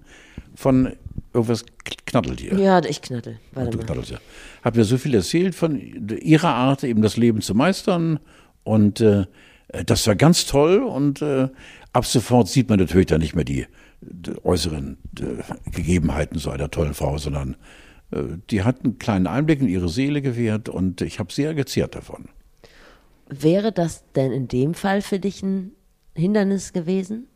von irgendwas knattelt hier. Ja, ich knattel. Warte Du mal. knattelst ja. Hat mir so viel erzählt von ihrer Art, eben das Leben zu meistern. Und äh, das war ganz toll. Und äh, ab sofort sieht man natürlich dann nicht mehr die, die äußeren äh, Gegebenheiten so einer tollen Frau, sondern Äh, die hat einen kleinen Einblick in ihre Seele gewährt und ich habe sehr gezehrt davon. Wäre das denn in dem Fall für dich ein Hindernis gewesen,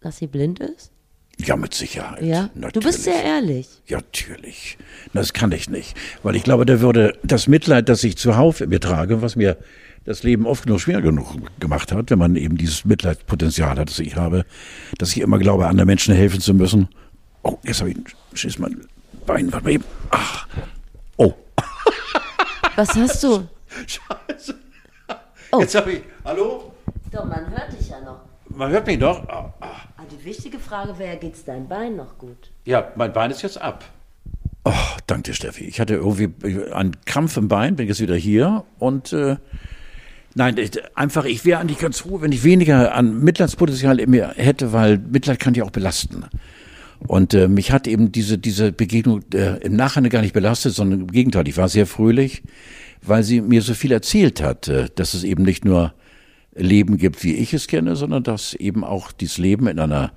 dass sie blind ist? Ja, mit Sicherheit. Ja. Natürlich. Du bist sehr ehrlich. Ja, natürlich. Das kann ich nicht. Weil ich glaube, da würde das Mitleid, das ich zuhauf mir trage, was mir das Leben oft genug schwer genug gemacht hat, wenn man eben dieses Mitleidspotenzial hat, das ich habe, dass ich immer glaube, anderen Menschen helfen zu müssen. Oh, jetzt habe ich Schiss mein Bein. Warte mal eben. Ach. Oh. Was hast du? Scheiße. Oh. Jetzt habe ich. Hallo? Doch, man hört dich ja noch. Man hört mich doch. Ah, ah. Aber die wichtige Frage wäre, geht's dein Bein noch gut? Ja, mein Bein ist jetzt ab. Oh, danke dir, Steffi. Ich hatte irgendwie einen Krampf im Bein, bin jetzt wieder hier und äh, nein, einfach, ich wäre eigentlich ganz froh, wenn ich weniger an Mitleidspotenzial in mir hätte, weil Mitleid kann ja auch belasten. Und äh, mich hat eben diese, diese Begegnung äh, im Nachhinein gar nicht belastet, sondern im Gegenteil, ich war sehr fröhlich, weil sie mir so viel erzählt hat, äh, dass es eben nicht nur Leben gibt, wie ich es kenne, sondern dass eben auch dieses Leben in einer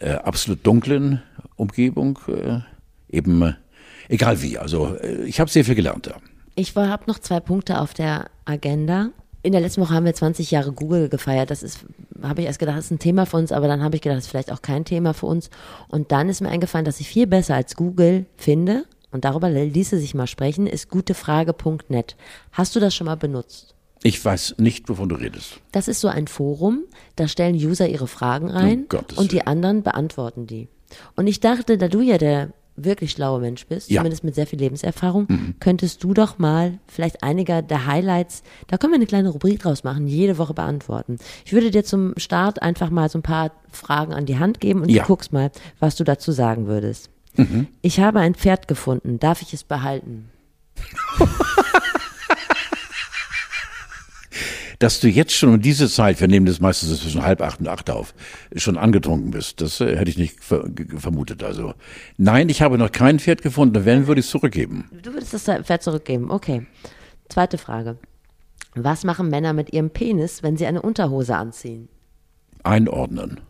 äh, absolut dunklen Umgebung äh, eben, äh, egal wie, also äh, ich habe sehr viel gelernt da. Ich habe noch zwei Punkte auf der Agenda. In der letzten Woche haben wir 20 Jahre Google gefeiert. Das ist, habe ich erst gedacht, das ist ein Thema für uns, aber dann habe ich gedacht, das ist vielleicht auch kein Thema für uns. Und dann ist mir eingefallen, dass ich viel besser als Google finde, und darüber ließe sich mal sprechen, ist gutefrage.net. Hast du das schon mal benutzt? Ich weiß nicht, wovon du redest. Das ist so ein Forum, da stellen User ihre Fragen rein Gottes und die anderen beantworten die. Und ich dachte, da du ja der wirklich schlaue Mensch bist, Ja. Mhm. zumindest mit sehr viel Lebenserfahrung, könntest du doch mal vielleicht einiger der Highlights, da können wir eine kleine Rubrik draus machen, jede Woche beantworten. Ich würde dir zum Start einfach mal so ein paar Fragen an die Hand geben und Ja. du guckst mal, was du dazu sagen würdest. Mhm. Ich habe ein Pferd gefunden, darf ich es behalten? Dass du jetzt schon um diese Zeit, wir nehmen das meistens zwischen halb acht und acht auf, schon angetrunken bist, das äh, hätte ich nicht ver vermutet. Also nein, ich habe noch kein Pferd gefunden. Wenn, würde ich es zurückgeben. Du würdest das Pferd zurückgeben. Okay. Zweite Frage. Was machen Männer mit ihrem Penis, wenn sie eine Unterhose anziehen? Einordnen.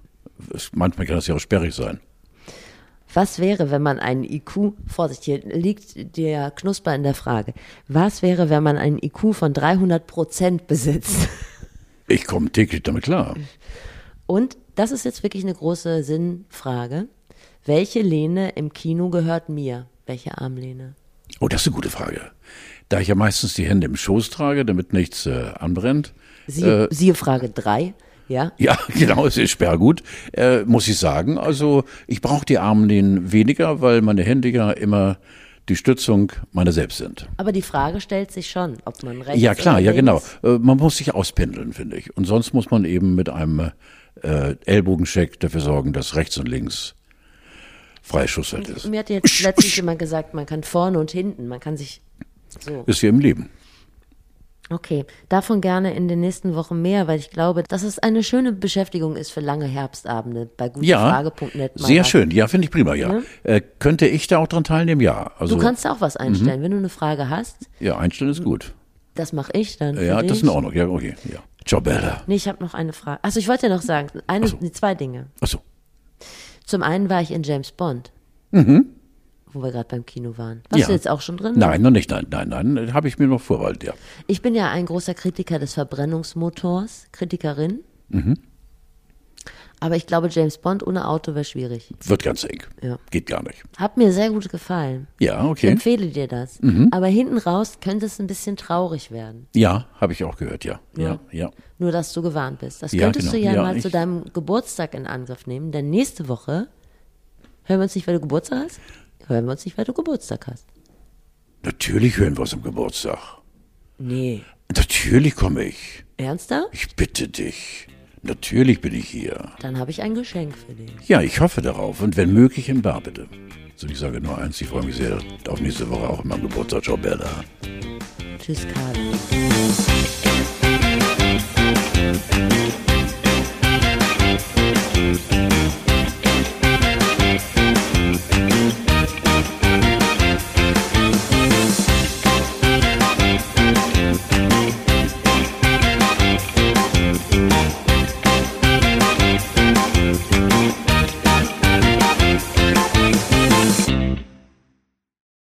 Manchmal kann das ja auch sperrig sein. Was wäre, wenn man einen IQ, Vorsicht, hier liegt der Knusper in der Frage. Was wäre, wenn man einen IQ von 300 Prozent besitzt? Ich komme täglich damit klar. Und das ist jetzt wirklich eine große Sinnfrage. Welche Lehne im Kino gehört mir? Welche Armlehne? Oh, das ist eine gute Frage. Da ich ja meistens die Hände im Schoß trage, damit nichts äh, anbrennt. Siehe, siehe Frage 3. Ja. Ja, genau, es ist sperrgut, äh, muss ich sagen. Also ich brauche die Armlehnen weniger, weil meine Hände ja immer die Stützung meiner selbst sind. Aber die Frage stellt sich schon, ob man rechts Ja, klar, ja, genau. Äh, man muss sich auspendeln, finde ich. Und sonst muss man eben mit einem äh, Ellbogencheck dafür sorgen, dass rechts und links freies Schussfeld ist. Mir hat jetzt letztens jemand gesagt, man kann vorne und hinten, man kann sich so. Ist hier im Leben. Okay, davon gerne in den nächsten Wochen mehr, weil ich glaube, dass es eine schöne Beschäftigung ist für lange Herbstabende bei Ja, gutefrage.net. mal sehr schön. Ja, finde ich prima, ja. Ne? Äh, könnte ich da auch dran teilnehmen? Ja. Also, Du kannst auch was Mhm. einstellen, wenn du eine Frage hast. ja, einstellen ist gut. Das mache ich dann. Ja, das ist in Ordnung. Ja, okay. Ja. Ciao, Bella. Nee, ich habe noch eine Frage. Also ich wollte ja noch sagen, eine, so. zwei Dinge. Achso. Zum einen war ich in James Bond, wo wir gerade beim Kino waren. Warst Mhm. Ja. du jetzt auch schon drin? Nein, noch nicht. Nein, nein, nein. Habe ich mir noch vorbehalten, ja. Ich bin ja ein großer Kritiker des Verbrennungsmotors, Kritikerin. Mhm. Aber ich glaube, James Bond ohne Auto wäre schwierig. Wird ganz eng. Ja. Geht gar nicht. Hat mir sehr gut gefallen. Ja, Ich okay. Mhm. empfehle dir das. Aber hinten raus könnte es ein bisschen traurig werden. Ja, habe ich auch gehört, ja. Ja, ja. Nur, dass du gewarnt bist. Das Ja, könntest genau. du ja, Ja, mal ich- zu deinem Geburtstag in Angriff nehmen. Denn nächste Woche hören wir uns nicht, weil du Geburtstag hast. Hören wir uns nicht, weil du Geburtstag hast. Natürlich hören wir uns am Geburtstag. Nee. Natürlich komme ich. Ernsthaft? Ich bitte dich. Natürlich bin ich hier. Dann habe ich ein Geschenk für dich. Ja, ich hoffe darauf und wenn möglich in Bar bitte. So, ich sage nur eins, ich freue mich sehr auf nächste Woche auch immer am Geburtstag. Ciao, Bella. Tschüss, Karl.